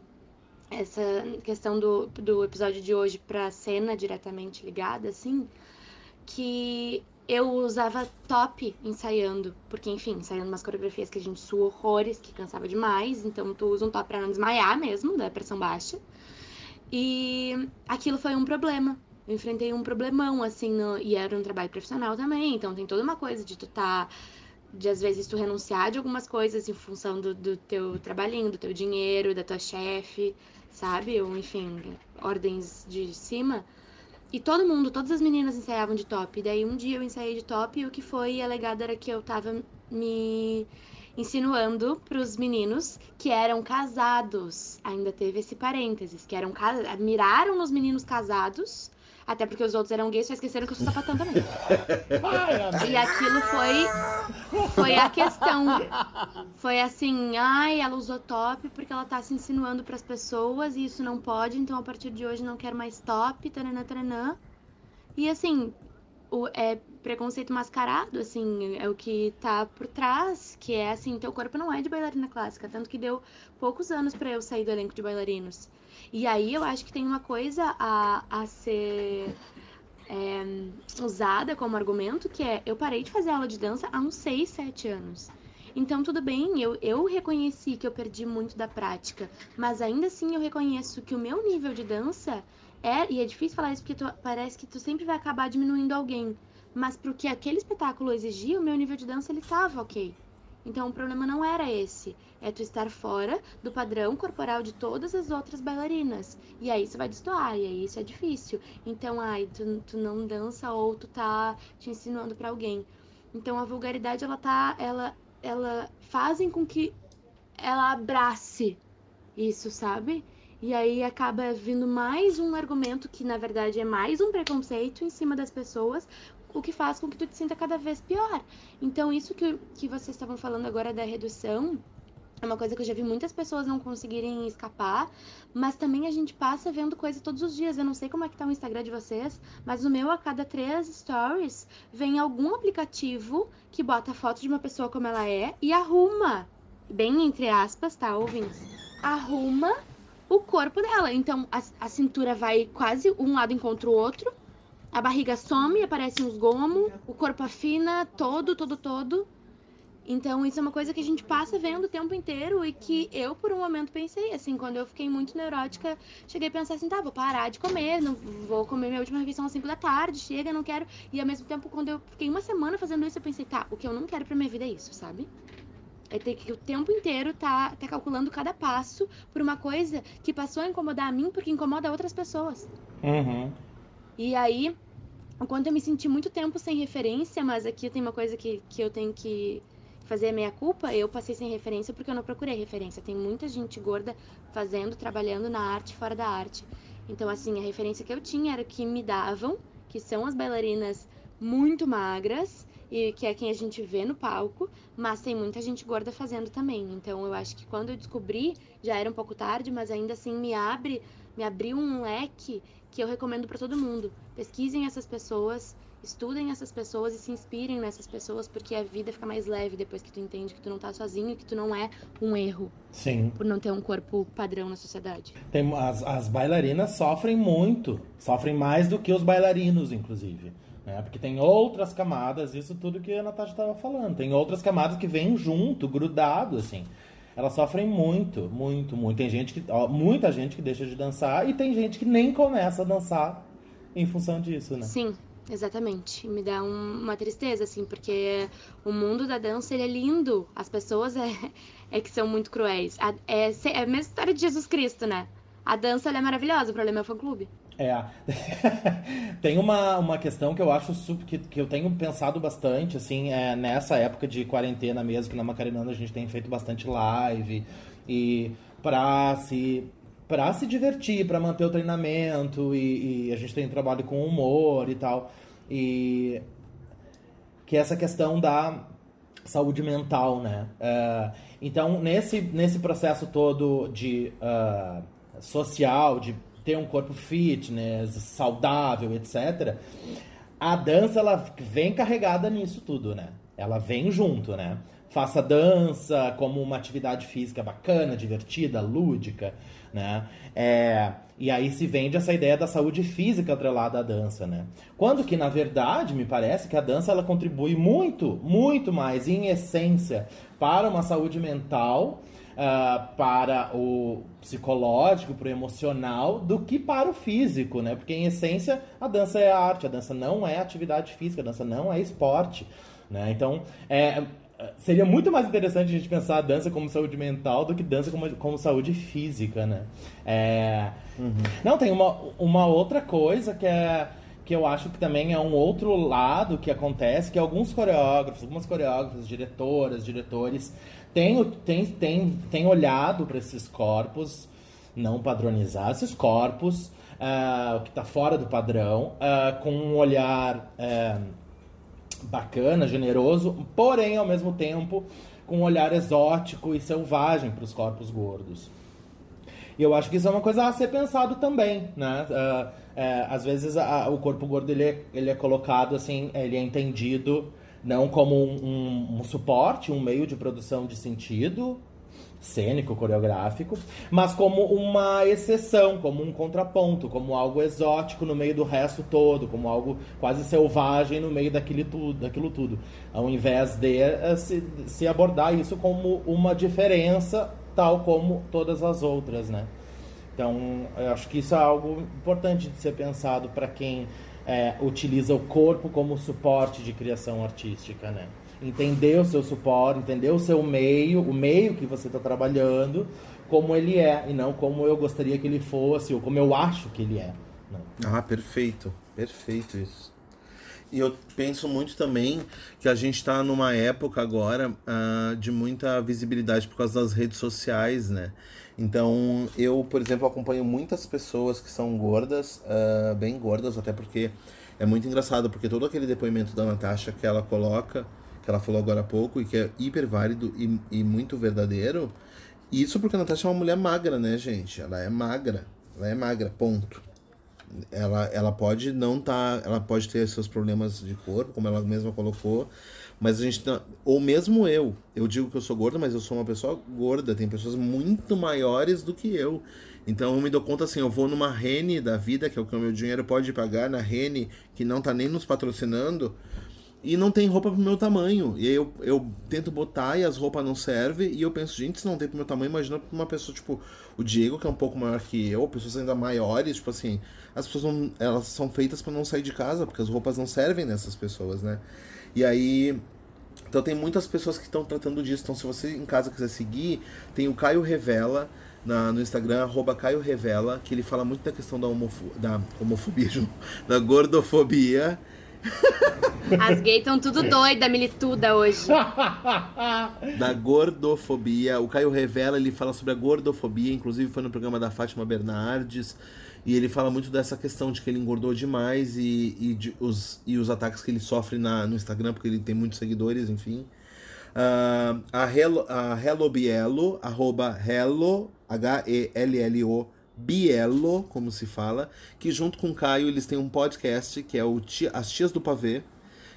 essa questão do, do episódio de hoje pra cena diretamente ligada, assim, que eu usava top ensaiando, porque, enfim, ensaiando umas coreografias que a gente sua horrores, que cansava demais, então tu usa um top pra não desmaiar mesmo, da pressão baixa. E aquilo foi um problema. Eu enfrentei um problemão, assim, no... e era um trabalho profissional também, então tem toda uma coisa de tu tá de às vezes tu renunciar de algumas coisas em função do, do teu trabalhinho, do teu dinheiro, da tua chefe, sabe? Ou enfim, ordens de cima. E todo mundo, todas as meninas ensaiavam de top. E daí um dia eu ensaiei de top e o que foi alegado era que eu tava me insinuando pros meninos que eram casados. Ainda teve esse parênteses, que eram. Miraram nos meninos casados até porque os outros eram gays, só esqueceram que eu sou sapatão também. [laughs] e aquilo foi foi a questão. Foi assim, ai, ela usou top porque ela tá se insinuando para as pessoas e isso não pode, então a partir de hoje não quero mais top, taranã, taranã. E assim, o, é preconceito mascarado, assim, é o que tá por trás, que é assim, teu corpo não é de bailarina clássica, tanto que deu poucos anos para eu sair do elenco de bailarinos. E aí eu acho que tem uma coisa a, a ser é, usada como argumento, que é eu parei de fazer aula de dança há uns 6, 7 anos. Então, tudo bem, eu, eu reconheci que eu perdi muito da prática, mas ainda assim eu reconheço que o meu nível de dança é, e é difícil falar isso porque tu, parece que tu sempre vai acabar diminuindo alguém, mas pro que aquele espetáculo exigia, o meu nível de dança ele tava ok. Então o problema não era esse, é tu estar fora do padrão corporal de todas as outras bailarinas. E aí isso vai destoar, e aí isso é difícil. Então, ai, tu, tu não dança ou tu tá te ensinando para alguém. Então a vulgaridade ela tá ela ela fazem com que ela abrace isso, sabe? E aí acaba vindo mais um argumento que na verdade é mais um preconceito em cima das pessoas, o que faz com que tu te sinta cada vez pior. Então isso que, que vocês estavam falando agora da redução, é uma coisa que eu já vi muitas pessoas não conseguirem escapar, mas também a gente passa vendo coisa todos os dias. Eu não sei como é que tá o Instagram de vocês, mas no meu, a cada três stories, vem algum aplicativo que bota a foto de uma pessoa como ela é e arruma, bem entre aspas, tá, ouvintes? Arruma o corpo dela. Então, a, a cintura vai quase um lado encontra o outro, a barriga some, aparecem os gomos, o corpo afina todo, todo, todo. Então, isso é uma coisa que a gente passa vendo o tempo inteiro e que eu, por um momento, pensei, assim, quando eu fiquei muito neurótica, cheguei a pensar assim, tá, vou parar de comer, não vou comer minha última refeição às 5 da tarde, chega, não quero. E ao mesmo tempo, quando eu fiquei uma semana fazendo isso, eu pensei, tá, o que eu não quero pra minha vida é isso, sabe? É ter que o tempo inteiro tá, tá calculando cada passo por uma coisa que passou a incomodar a mim porque incomoda outras pessoas. Uhum. E aí, enquanto eu me senti muito tempo sem referência, mas aqui tem uma coisa que, que eu tenho que fazer a minha culpa, eu passei sem referência porque eu não procurei referência. Tem muita gente gorda fazendo, trabalhando na arte fora da arte. Então, assim, a referência que eu tinha era que me davam, que são as bailarinas muito magras e que é quem a gente vê no palco, mas tem muita gente gorda fazendo também. Então, eu acho que quando eu descobri, já era um pouco tarde, mas ainda assim me abre, me abriu um leque que eu recomendo para todo mundo. Pesquisem essas pessoas, estudem essas pessoas e se inspirem nessas pessoas, porque a vida fica mais leve depois que tu entende que tu não tá sozinho e que tu não é um erro Sim. por não ter um corpo padrão na sociedade. Tem, as, as bailarinas sofrem muito, sofrem mais do que os bailarinos, inclusive. Né? Porque tem outras camadas, isso tudo que a Natasha estava falando. Tem outras camadas que vêm junto, grudado, assim. Elas sofrem muito, muito, muito. Tem gente que. Ó, muita gente que deixa de dançar e tem gente que nem começa a dançar em função disso, né? Sim, exatamente. Me dá um- uma tristeza, assim, porque o mundo da dança ele é lindo. As pessoas é, é que são muito cruéis. É, é a mesma história de Jesus Cristo, né? A dança é maravilhosa, o problema é o fã-clube. É. [laughs] Tem uma, uma questão que eu acho super, que, que eu tenho pensado bastante, assim, é, nessa época de quarentena mesmo, que na Macarinanda a gente tem feito bastante live e pra se para se divertir, pra manter o treinamento e, e a gente tem trabalho com humor e tal. E que é essa questão da saúde mental, né? É, então, nesse, nesse processo todo de ah, social, de ter um corpo fitness, saudável, etc., a dança ela vem carregada nisso tudo, né? Ela vem junto, né? Faça dança como uma atividade física bacana, divertida, lúdica, né? É, e aí se vende essa ideia da saúde física atrelada à dança, né? Quando que, na verdade, me parece que a dança ela contribui muito, muito mais, em essência, para uma saúde mental, ah, para o psicológico, para o emocional, do que para o físico, né? Porque, em essência, a dança é arte, a dança não é atividade física, a dança não é esporte, né? Então, é, seria muito mais interessante a gente pensar a dança como saúde mental do que dança como, como saúde física, né? É, Não, tem uma, uma outra coisa que é que eu acho que também é um outro lado que acontece, que alguns coreógrafos, algumas coreógrafas, diretoras, diretores, têm, têm, têm, têm olhado para esses corpos, não padronizar esses corpos, o que está fora do padrão, ah, com um olhar eh, bacana, generoso, porém, ao mesmo tempo, com um olhar exótico e selvagem para os corpos gordos. E eu acho que isso é uma coisa a ser pensado também, né? Ah, é, às vezes a- o corpo gordo ele é, ele é colocado assim, ele é entendido não como um, um- um suporte, um meio de produção de sentido cênico, coreográfico, mas como uma exceção, como um contraponto, como algo exótico no meio do resto todo, como algo quase selvagem no meio daquilo tudo, daquilo tudo, ao invés de eh, se, se abordar isso como uma diferença, tal como todas as outras, né? Então, eu acho que isso é algo importante de ser pensado para quem é, utiliza o corpo como suporte de criação artística, né? Entender o seu suporte, entender o seu meio, o meio que você está trabalhando, como ele é, e não como eu gostaria que ele fosse, ou como eu acho que ele é. né? Ah, perfeito. Perfeito isso. E eu penso muito também que a gente está numa época agora uh, de muita visibilidade por causa das redes sociais, né? Então, eu, por exemplo, acompanho muitas pessoas que são gordas, uh, bem gordas, até porque é muito engraçado, porque todo aquele depoimento da Natasha que ela coloca, que ela falou agora há pouco, e que é hiper válido e, e muito verdadeiro, isso porque a Natasha é uma mulher magra, né, gente? Ela é magra. Ela é magra, ponto. Ela, ela pode não tá, ela pode ter seus problemas de corpo, como ela mesma colocou, mas a gente tá, ou mesmo eu, eu digo que eu sou gorda, mas eu sou uma pessoa gorda, tem pessoas muito maiores do que eu. Então eu me dou conta assim, eu vou numa Rene da vida, que é o que o meu dinheiro pode pagar na Rene, que não tá nem nos patrocinando, e não tem roupa pro meu tamanho. E aí eu, eu tento botar e as roupas não servem. E eu penso, gente, se não tem pro meu tamanho, imagina pra uma pessoa, tipo, o Diego, que é um pouco maior que eu, pessoas ainda maiores, tipo assim, as pessoas não, elas são feitas para não sair de casa, porque as roupas não servem nessas pessoas, né? E aí. Então tem muitas pessoas que estão tratando disso. Então, se você em casa quiser seguir, tem o Caio Revela. Na, no Instagram, arroba Caio Revela, que ele fala muito da questão da, homofo da homofobia, [laughs] da gordofobia. As gays estão tudo doida, milituda hoje. [laughs] da gordofobia. O Caio Revela, ele fala sobre a gordofobia, inclusive foi no programa da Fátima Bernardes. E ele fala muito dessa questão de que ele engordou demais e, e, de, os, e os ataques que ele sofre na, no Instagram, porque ele tem muitos seguidores, enfim. Uh, a, Hello, a Hello Bielo, arroba Hello, H-E-L-L-O, Bielo, como se fala, que junto com o Caio eles têm um podcast que é o Tia, As Tias do Pavê,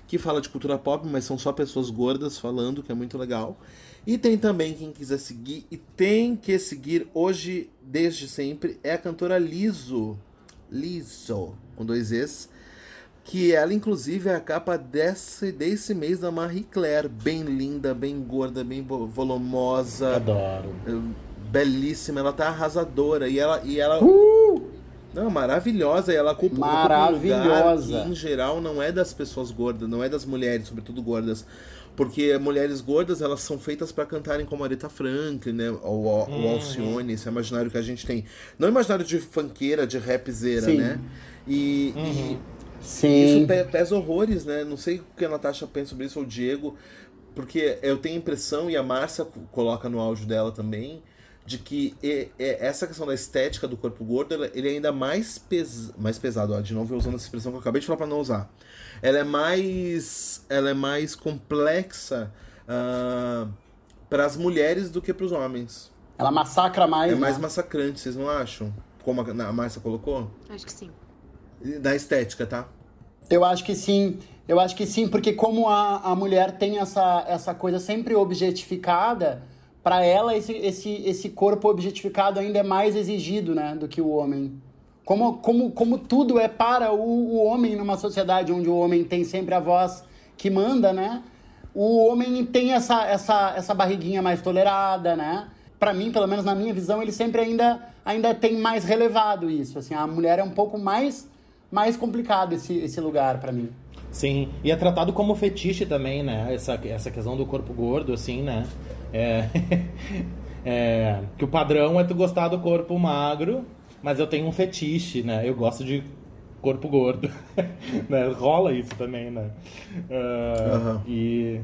que fala de cultura pop, mas são só pessoas gordas falando, que é muito legal. E tem também quem quiser seguir, e tem que seguir hoje, desde sempre, é a cantora Liso. Liso, com dois Es. Que ela, inclusive, é a capa desse, desse mês da Marie Claire. Bem linda, bem gorda, bem volumosa. Adoro belíssima, ela tá arrasadora. E ela. E ela uh! Não, maravilhosa. E ela ocupa, maravilhosa. Lugar em geral, não é das pessoas gordas, não é das mulheres, sobretudo gordas. Porque mulheres gordas, elas são feitas para cantarem como Aretha Franklin, né? Ou, ou uhum. Alcione, esse é imaginário que a gente tem. Não imaginário de funkeira, de rapzeira, Sim. né? E, uhum. e Sim. isso pesa horrores, né? Não sei o que a Natasha pensa sobre isso, ou o Diego, porque eu tenho a impressão, e a Márcia coloca no áudio dela também, de que essa questão da estética do corpo gordo, ele é ainda mais, pes, mais pesado. Ó, de novo, usando essa expressão que eu acabei de falar para não usar. Ela é mais, ela é mais complexa uh, ah, para as mulheres do que para os homens. Ela massacra mais. É né? mais massacrante, vocês não acham? Como a Márcia colocou? Acho que sim. Da estética, tá? Eu acho que sim. Eu acho que sim, porque como a, a mulher tem essa, essa coisa sempre objetificada, para ela esse, esse, esse corpo objetificado ainda é mais exigido né, do que o homem. Como, como, como tudo é para o, o homem numa sociedade onde o homem tem sempre a voz que manda, né? O homem tem essa, essa, essa barriguinha mais tolerada, né? Para mim, pelo menos na minha visão, ele sempre ainda, ainda tem mais relevado isso. Assim, a mulher é um pouco mais, mais complicado esse, esse lugar para mim. Sim, e é tratado como fetiche também, né? Essa, essa questão do corpo gordo, assim, né? É, [laughs] é, que o padrão é tu gostar do corpo magro, mas eu tenho um fetiche, né? Eu gosto de corpo gordo. [laughs] né? Rola isso também, né? Uh, uhum. E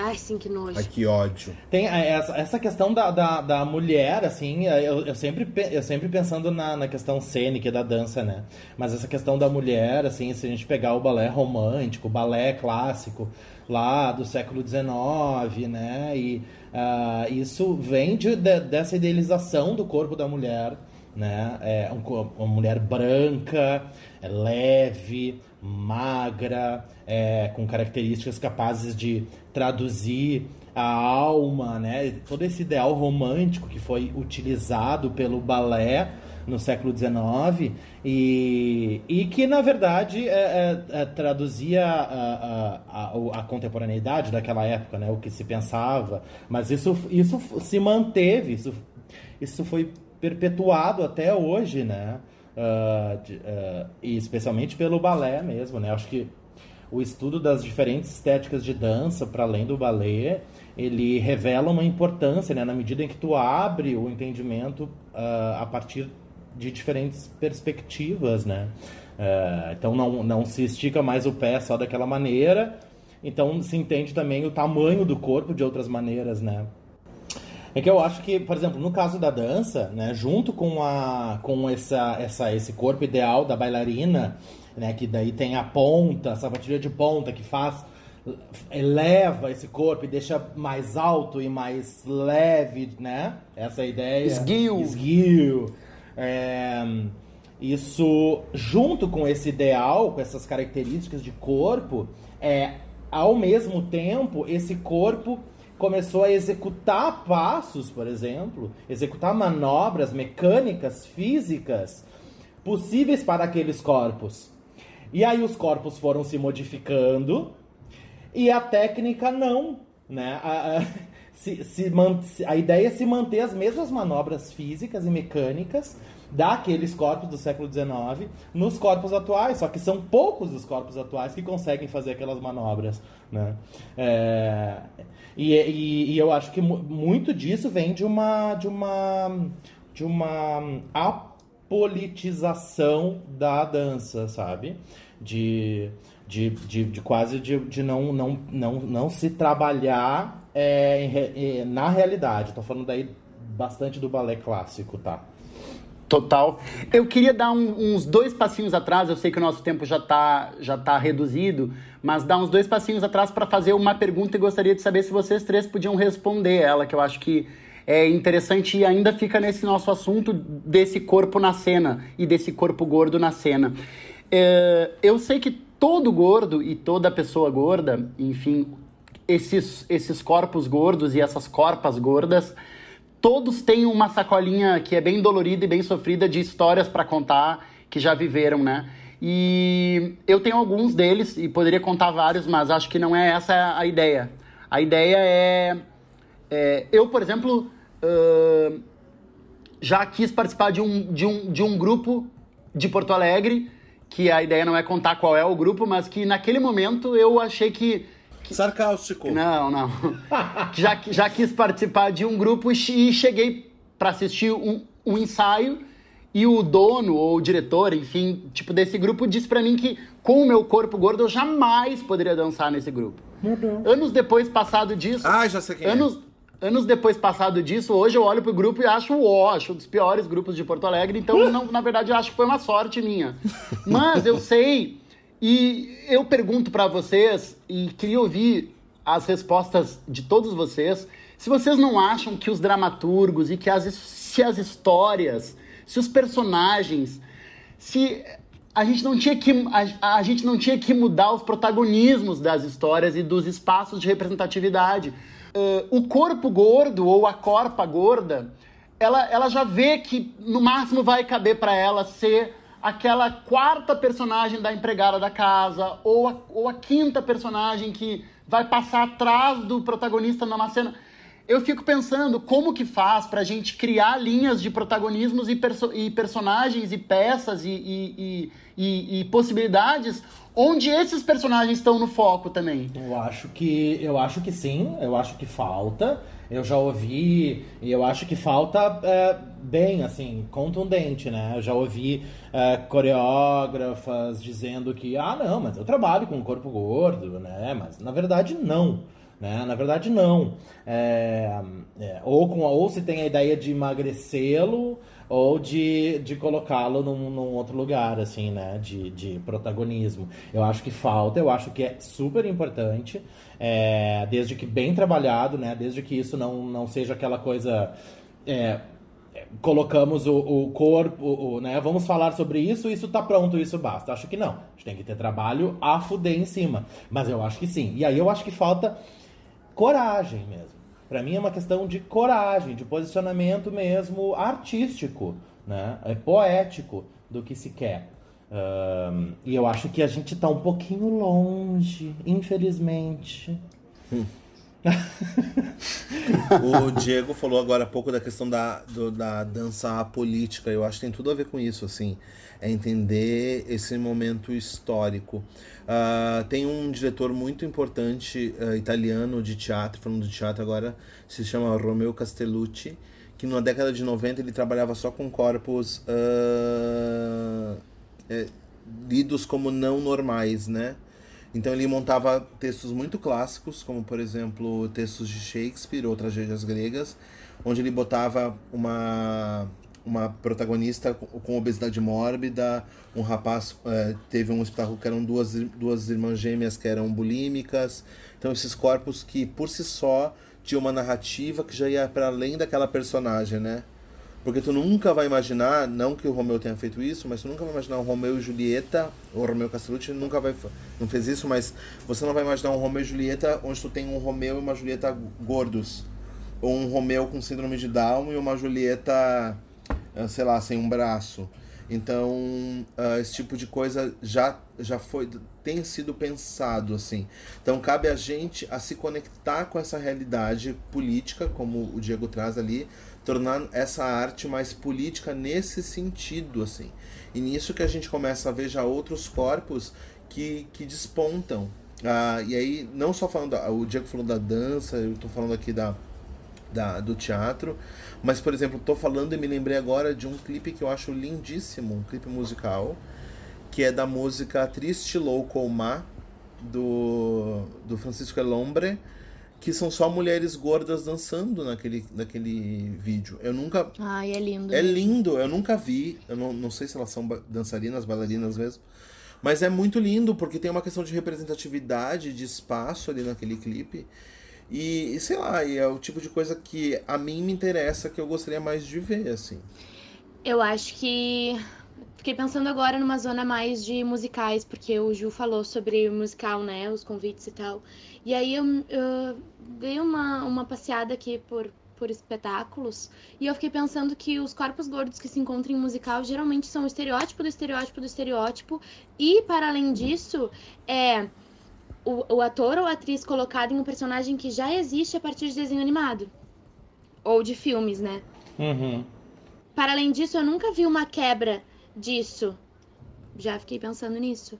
Ai, sim, que nojo. Ai, que ódio. Tem é, essa, essa questão da, da, da mulher, assim, é, eu, eu, sempre, eu sempre pensando na, na questão cênica da dança, né? Mas essa questão da mulher, assim, se a gente pegar o balé romântico, o balé clássico, lá do século XIX, né? E uh, isso vem de, de, dessa idealização do corpo da mulher, né? É um, uma mulher branca, é leve, magra, é, com características capazes de traduzir a alma, né? Todo esse ideal romântico que foi utilizado pelo balé no século XIX e, e que na verdade é, é, é traduzia a, a, a, a, contemporaneidade daquela época, né? O que se pensava, mas isso, isso se manteve, isso, isso foi perpetuado até hoje, né? Uh, de, uh, e especialmente pelo balé mesmo, né? Acho que o estudo das diferentes estéticas de dança para além do balé, ele revela uma importância, né? Na medida em que tu abre o entendimento uh, a partir de diferentes perspectivas, né? É, então não, não se estica mais o pé só daquela maneira. Então se entende também o tamanho do corpo de outras maneiras, né? É que eu acho que, por exemplo, no caso da dança, né, junto com, a, com essa, essa, esse corpo ideal da bailarina, né, que daí tem a ponta, a sapatilha de ponta que faz eleva esse corpo e deixa mais alto e mais leve, né? Essa é a ideia. Esguio. Esguio. É, isso, junto com esse ideal, com essas características de corpo, é, ao mesmo tempo, esse corpo começou a executar passos, por exemplo, executar manobras mecânicas, físicas, possíveis para aqueles corpos. E aí os corpos foram se modificando e a técnica não, né? A, a, se, se a ideia é se manter as mesmas manobras físicas e mecânicas daqueles corpos do século XIX nos corpos atuais, só que são poucos os corpos atuais que conseguem fazer aquelas manobras, né? É, e, e, e, eu acho que muito disso vem de uma de uma de uma apolitização da dança, sabe? De de, de, de quase de, de não, não, não, não se trabalhar é, na realidade. Estou falando daí bastante do balé clássico, tá? Total. Eu queria dar um, uns dois passinhos atrás, eu sei que o nosso tempo já está já tá reduzido, mas dar uns dois passinhos atrás para fazer uma pergunta e gostaria de saber se vocês três podiam responder ela, que eu acho que é interessante e ainda fica nesse nosso assunto desse corpo na cena e desse corpo gordo na cena. É, eu sei que todo gordo e toda pessoa gorda, enfim, esses, esses corpos gordos e essas corpas gordas, todos têm uma sacolinha que é bem dolorida e bem sofrida de histórias para contar que já viveram, né? E eu tenho alguns deles e poderia contar vários, mas acho que não é essa a ideia. A ideia é. é eu, por exemplo, uh, já quis participar de um, de, um, de um grupo de Porto Alegre que a ideia não é contar qual é o grupo, mas que naquele momento eu achei que. Que... Sarcástico. Não, não. já, já quis participar de um grupo e cheguei para assistir um, um ensaio e o dono ou o diretor, enfim, tipo desse grupo disse para mim que com o meu corpo gordo eu jamais poderia dançar nesse grupo. Anos depois passado disso, ah, já sei quem anos, é anos depois passado disso, hoje eu olho pro grupo e acho o acho um dos piores grupos de Porto Alegre, então não, na verdade eu acho que foi uma sorte minha. Mas eu sei e eu pergunto para vocês e queria ouvir as respostas de todos vocês, se vocês não acham que os dramaturgos e que as, se as histórias, se os personagens, se a gente não tinha que a, a gente não tinha que mudar os protagonismos das histórias e dos espaços de representatividade. Uh, o corpo gordo ou a corpa gorda, ela, ela já vê que no máximo vai caber para ela ser aquela quarta personagem da empregada da casa ou a, ou a quinta personagem que vai passar atrás do protagonista numa cena. Eu fico pensando como que faz pra gente criar linhas de protagonismos e, perso e personagens e peças e, e, e, e possibilidades onde esses personagens estão no foco também. Eu acho que eu acho que sim, eu acho que falta. Eu já ouvi e eu acho que falta é, bem assim contundente, né? Eu já ouvi é, coreógrafas dizendo que ah não, mas eu trabalho com um corpo gordo, né? Mas na verdade não. Né? Na verdade, não. É, é, ou, com, ou se tem a ideia de emagrecê-lo, ou de, de colocá-lo num, num, outro lugar, assim, né? De, de protagonismo. Eu acho que falta, eu acho que é super importante, é, desde que bem trabalhado, né? Desde que isso não, não seja aquela coisa. É, colocamos o, o corpo, o, né? Vamos falar sobre isso, isso tá pronto, isso basta. Acho que não. A gente tem que ter trabalho a fuder em cima. Mas eu acho que sim. E aí eu acho que falta coragem mesmo. Para mim é uma questão de coragem, de posicionamento mesmo artístico, né? É poético do que se quer. Um, e eu acho que a gente está um pouquinho longe, infelizmente. Hum. O Diego falou agora há pouco da questão da, do, da dança política. Eu acho que tem tudo a ver com isso, assim. É entender esse momento histórico. Uh, tem um diretor muito importante uh, italiano de teatro, falando de teatro agora, se chama Romeo Castellucci, que na década de 90 ele trabalhava só com corpos uh, é, lidos como não normais, né? Então ele montava textos muito clássicos, como por exemplo textos de Shakespeare ou tragédias gregas, onde ele botava uma uma protagonista com obesidade mórbida, um rapaz é, teve um espetáculo que eram duas, duas irmãs gêmeas que eram bulímicas. Então esses corpos que por si só tinham uma narrativa que já ia para além daquela personagem, né? Porque tu nunca vai imaginar, não que o Romeu tenha feito isso, mas tu nunca vai imaginar um Romeu e Julieta, o Romeu Castellucci nunca vai, não fez isso, mas você não vai imaginar um Romeu e Julieta onde tu tem um Romeu e uma Julieta gordos. Ou um Romeu com síndrome de Down e uma Julieta, ah, sei lá, sem um braço. Então, uh, esse tipo de coisa já, já foi tem sido pensado assim. Então, cabe a gente a se conectar com essa realidade política, como o Diego traz ali, tornar essa arte mais política nesse sentido, assim. E nisso que a gente começa a ver já outros corpos que, que despontam. Ah, e aí, não só falando, o Diego falou da dança, eu estou falando aqui da, da, do teatro, mas, por exemplo, estou falando e me lembrei agora de um clipe que eu acho lindíssimo, um clipe musical, que é da música Triste Louco Ma, do, do Francisco Elombre, que são só mulheres gordas dançando naquele, naquele vídeo. Eu nunca. Ai, é lindo. É lindo, eu nunca vi. Eu não, não sei se elas são dançarinas, bailarinas mesmo. Mas é muito lindo, porque tem uma questão de representatividade, de espaço ali naquele clipe. E, e sei lá, e é o tipo de coisa que a mim me interessa, que eu gostaria mais de ver, assim. Eu acho que Fiquei pensando agora numa zona mais de musicais, porque o Ju falou sobre musical, né? Os convites e tal. E aí eu, eu dei uma, uma passeada aqui por, por espetáculos e eu fiquei pensando que os corpos gordos que se encontram em musical geralmente são o estereótipo do estereótipo do estereótipo. E, para além disso, é o, o ator ou atriz colocado em um personagem que já existe a partir de desenho animado. Ou de filmes, né? Uhum. Para além disso, eu nunca vi uma quebra disso. Já fiquei pensando nisso.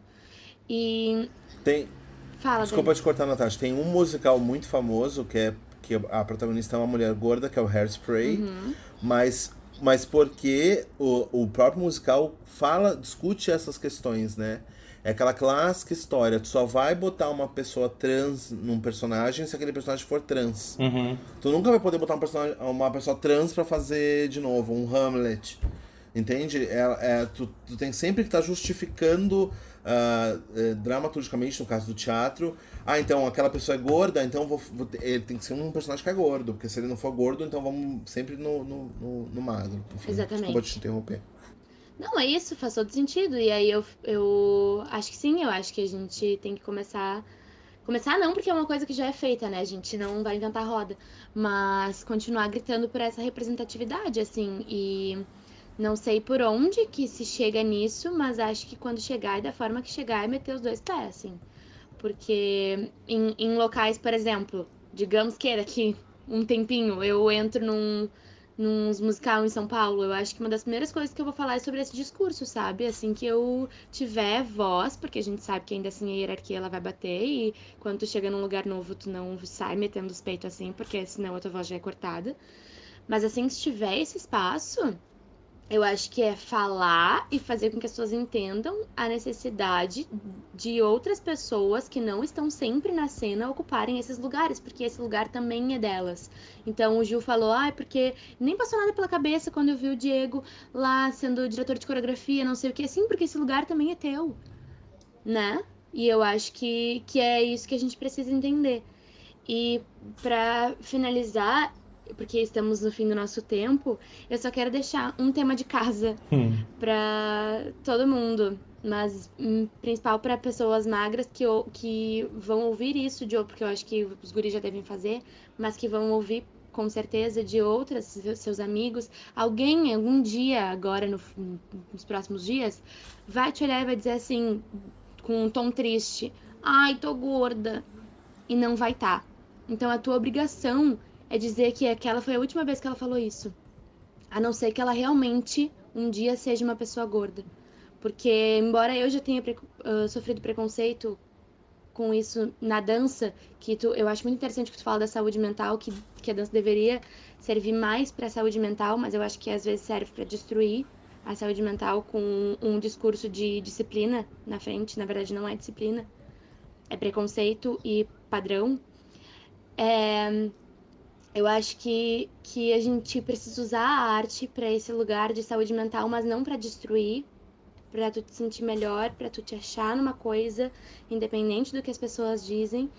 E. Tem. Fala, Desculpa te cortar, Natasha. Tem um musical muito famoso que é que a protagonista é uma mulher gorda, que é o Hairspray. Uhum. Mas, mas porque o, o próprio musical fala, discute essas questões, né? É aquela clássica história. Tu só vai botar uma pessoa trans num personagem se aquele personagem for trans. Uhum. Tu nunca vai poder botar um personagem, uma pessoa trans para fazer de novo, um Hamlet. Entende? É, é tu, tu, tem sempre que estar tá justificando uh, dramaturgicamente, no caso do teatro. Ah, então aquela pessoa é gorda, então vou, vou, ele tem que ser um personagem que é gordo, porque se ele não for gordo, então vamos sempre no, no, no, no magro. Enfim, Exatamente. Desculpa te interromper. Não, é isso, faz todo sentido. E aí eu, eu acho que sim, eu acho que a gente tem que começar. Começar não, porque é uma coisa que já é feita, né? A gente não vai inventar roda. Mas continuar gritando por essa representatividade, assim. E não sei por onde que se chega nisso, mas acho que quando chegar e da forma que chegar é meter os dois pés, assim. Porque em, em locais, por exemplo, digamos que daqui um tempinho eu entro num, num musical em São Paulo, eu acho que uma das primeiras coisas que eu vou falar é sobre esse discurso, sabe? Assim que eu tiver voz, porque a gente sabe que ainda assim a hierarquia ela vai bater e quando tu chega num lugar novo tu não sai metendo os peitos assim, porque senão a tua voz já é cortada. Mas assim que tiver esse espaço, eu acho que é falar e fazer com que as pessoas entendam a necessidade de outras pessoas que não estão sempre na cena ocuparem esses lugares, porque esse lugar também é delas. Então o Gil falou, ah, porque nem passou nada pela cabeça quando eu vi o Diego lá sendo diretor de coreografia, não sei o que, sim, porque esse lugar também é teu, né? E eu acho que, que é isso que a gente precisa entender. E para finalizar, porque estamos no fim do nosso tempo, eu só quero deixar um tema de casa hum. para todo mundo, mas em principal para pessoas magras que, que vão ouvir isso de porque eu acho que os guris já devem fazer, mas que vão ouvir com certeza de outras seus amigos, alguém algum dia agora no, nos próximos dias vai te olhar e vai dizer assim com um tom triste, ai, tô gorda e não vai estar. Tá. Então a tua obrigação é dizer que aquela foi a última vez que ela falou isso. A não ser que ela realmente um dia seja uma pessoa gorda. Porque, embora eu já tenha uh, sofrido preconceito com isso na dança, que tu, eu acho muito interessante que tu fala da saúde mental, que, que a dança deveria servir mais para a saúde mental, mas eu acho que às vezes serve para destruir a saúde mental com um discurso de disciplina na frente. Na verdade, não é disciplina, é preconceito e padrão. É, eu acho que, que a gente precisa usar a arte para esse lugar de saúde mental, mas não para destruir, para tu te sentir melhor, para tu te achar numa coisa, independente do que as pessoas dizem.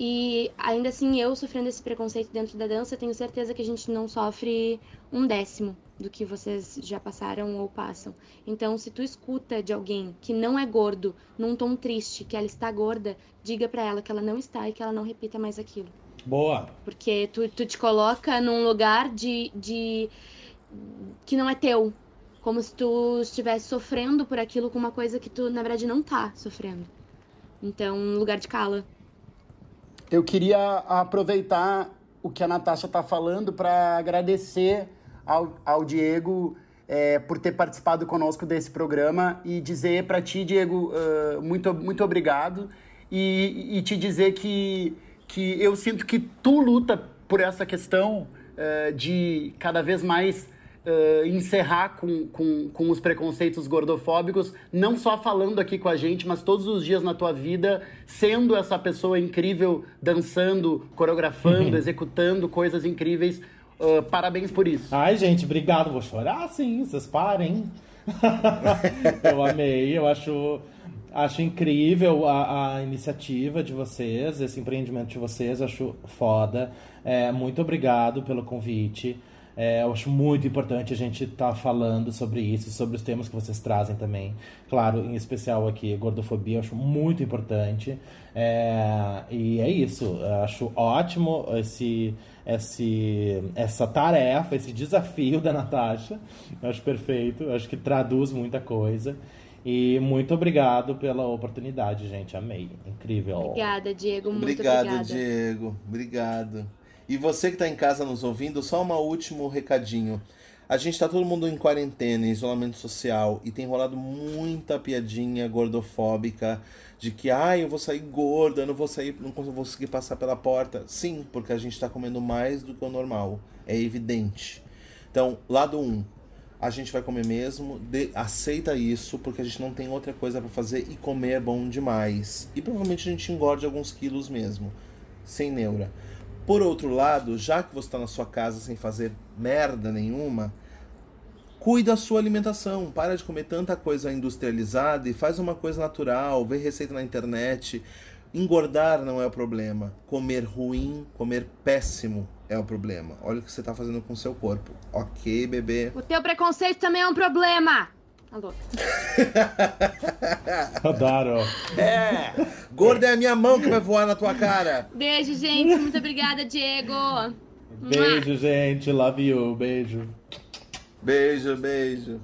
E ainda assim, eu sofrendo esse preconceito dentro da dança, tenho certeza que a gente não sofre um décimo do que vocês já passaram ou passam. Então, se tu escuta de alguém que não é gordo, num tom triste, que ela está gorda, diga para ela que ela não está e que ela não repita mais aquilo. Boa. Porque tu, tu te coloca num lugar de, de que não é teu. Como se tu estivesse sofrendo por aquilo com uma coisa que tu, na verdade, não tá sofrendo. Então, um lugar de cala. Eu queria aproveitar o que a Natasha está falando para agradecer ao, ao Diego é, por ter participado conosco desse programa e dizer para ti, Diego, uh, muito, muito obrigado e, e te dizer que, que eu sinto que tu luta por essa questão uh, de cada vez mais uh, encerrar com, com, com os preconceitos gordofóbicos, não só falando aqui com a gente, mas todos os dias na tua vida, sendo essa pessoa incrível, dançando, coreografando, uhum. executando coisas incríveis. Uh, parabéns por isso. Ai, gente, obrigado. Vou chorar sim, vocês parem. [laughs] eu amei, eu acho. Acho incrível a, a, iniciativa de vocês, esse empreendimento de vocês, acho foda. É, muito obrigado pelo convite. É, eu acho muito importante a gente estar tá falando sobre isso, sobre os temas que vocês trazem também. Claro, em especial aqui, gordofobia, eu acho muito importante. É, e é isso, eu acho ótimo esse, esse, essa tarefa, esse desafio da Natasha. Eu acho perfeito, eu acho que traduz muita coisa. E muito obrigado pela oportunidade, gente. Amei. Incrível. Obrigada, Diego. Muito obrigado, obrigada. Diego. Obrigado. E você que está em casa nos ouvindo, só um último recadinho. A gente está todo mundo em quarentena, em isolamento social, e tem rolado muita piadinha gordofóbica de que, ah, eu vou sair gorda, eu não vou sair, não vou conseguir passar pela porta. Sim, porque a gente está comendo mais do que o normal. É evidente. Então, lado 1, um, a gente vai comer mesmo, de, aceita isso, porque a gente não tem outra coisa para fazer e comer é bom demais. E provavelmente a gente engorde alguns quilos mesmo, sem neura. Por outro lado, já que você está na sua casa sem fazer merda nenhuma, cuida da sua alimentação. Para de comer tanta coisa industrializada e faz uma coisa natural. Vê receita na internet. Engordar não é o problema. Comer ruim, comer péssimo é o problema. Olha o que você está fazendo com o seu corpo. Ok, bebê. O teu preconceito também é um problema. Alô. [laughs] Adoro. É. Gorda é a minha mão que vai voar na tua cara. Beijo, gente. Muito obrigada, Diego. Beijo, gente. Love you. Beijo. Beijo, beijo.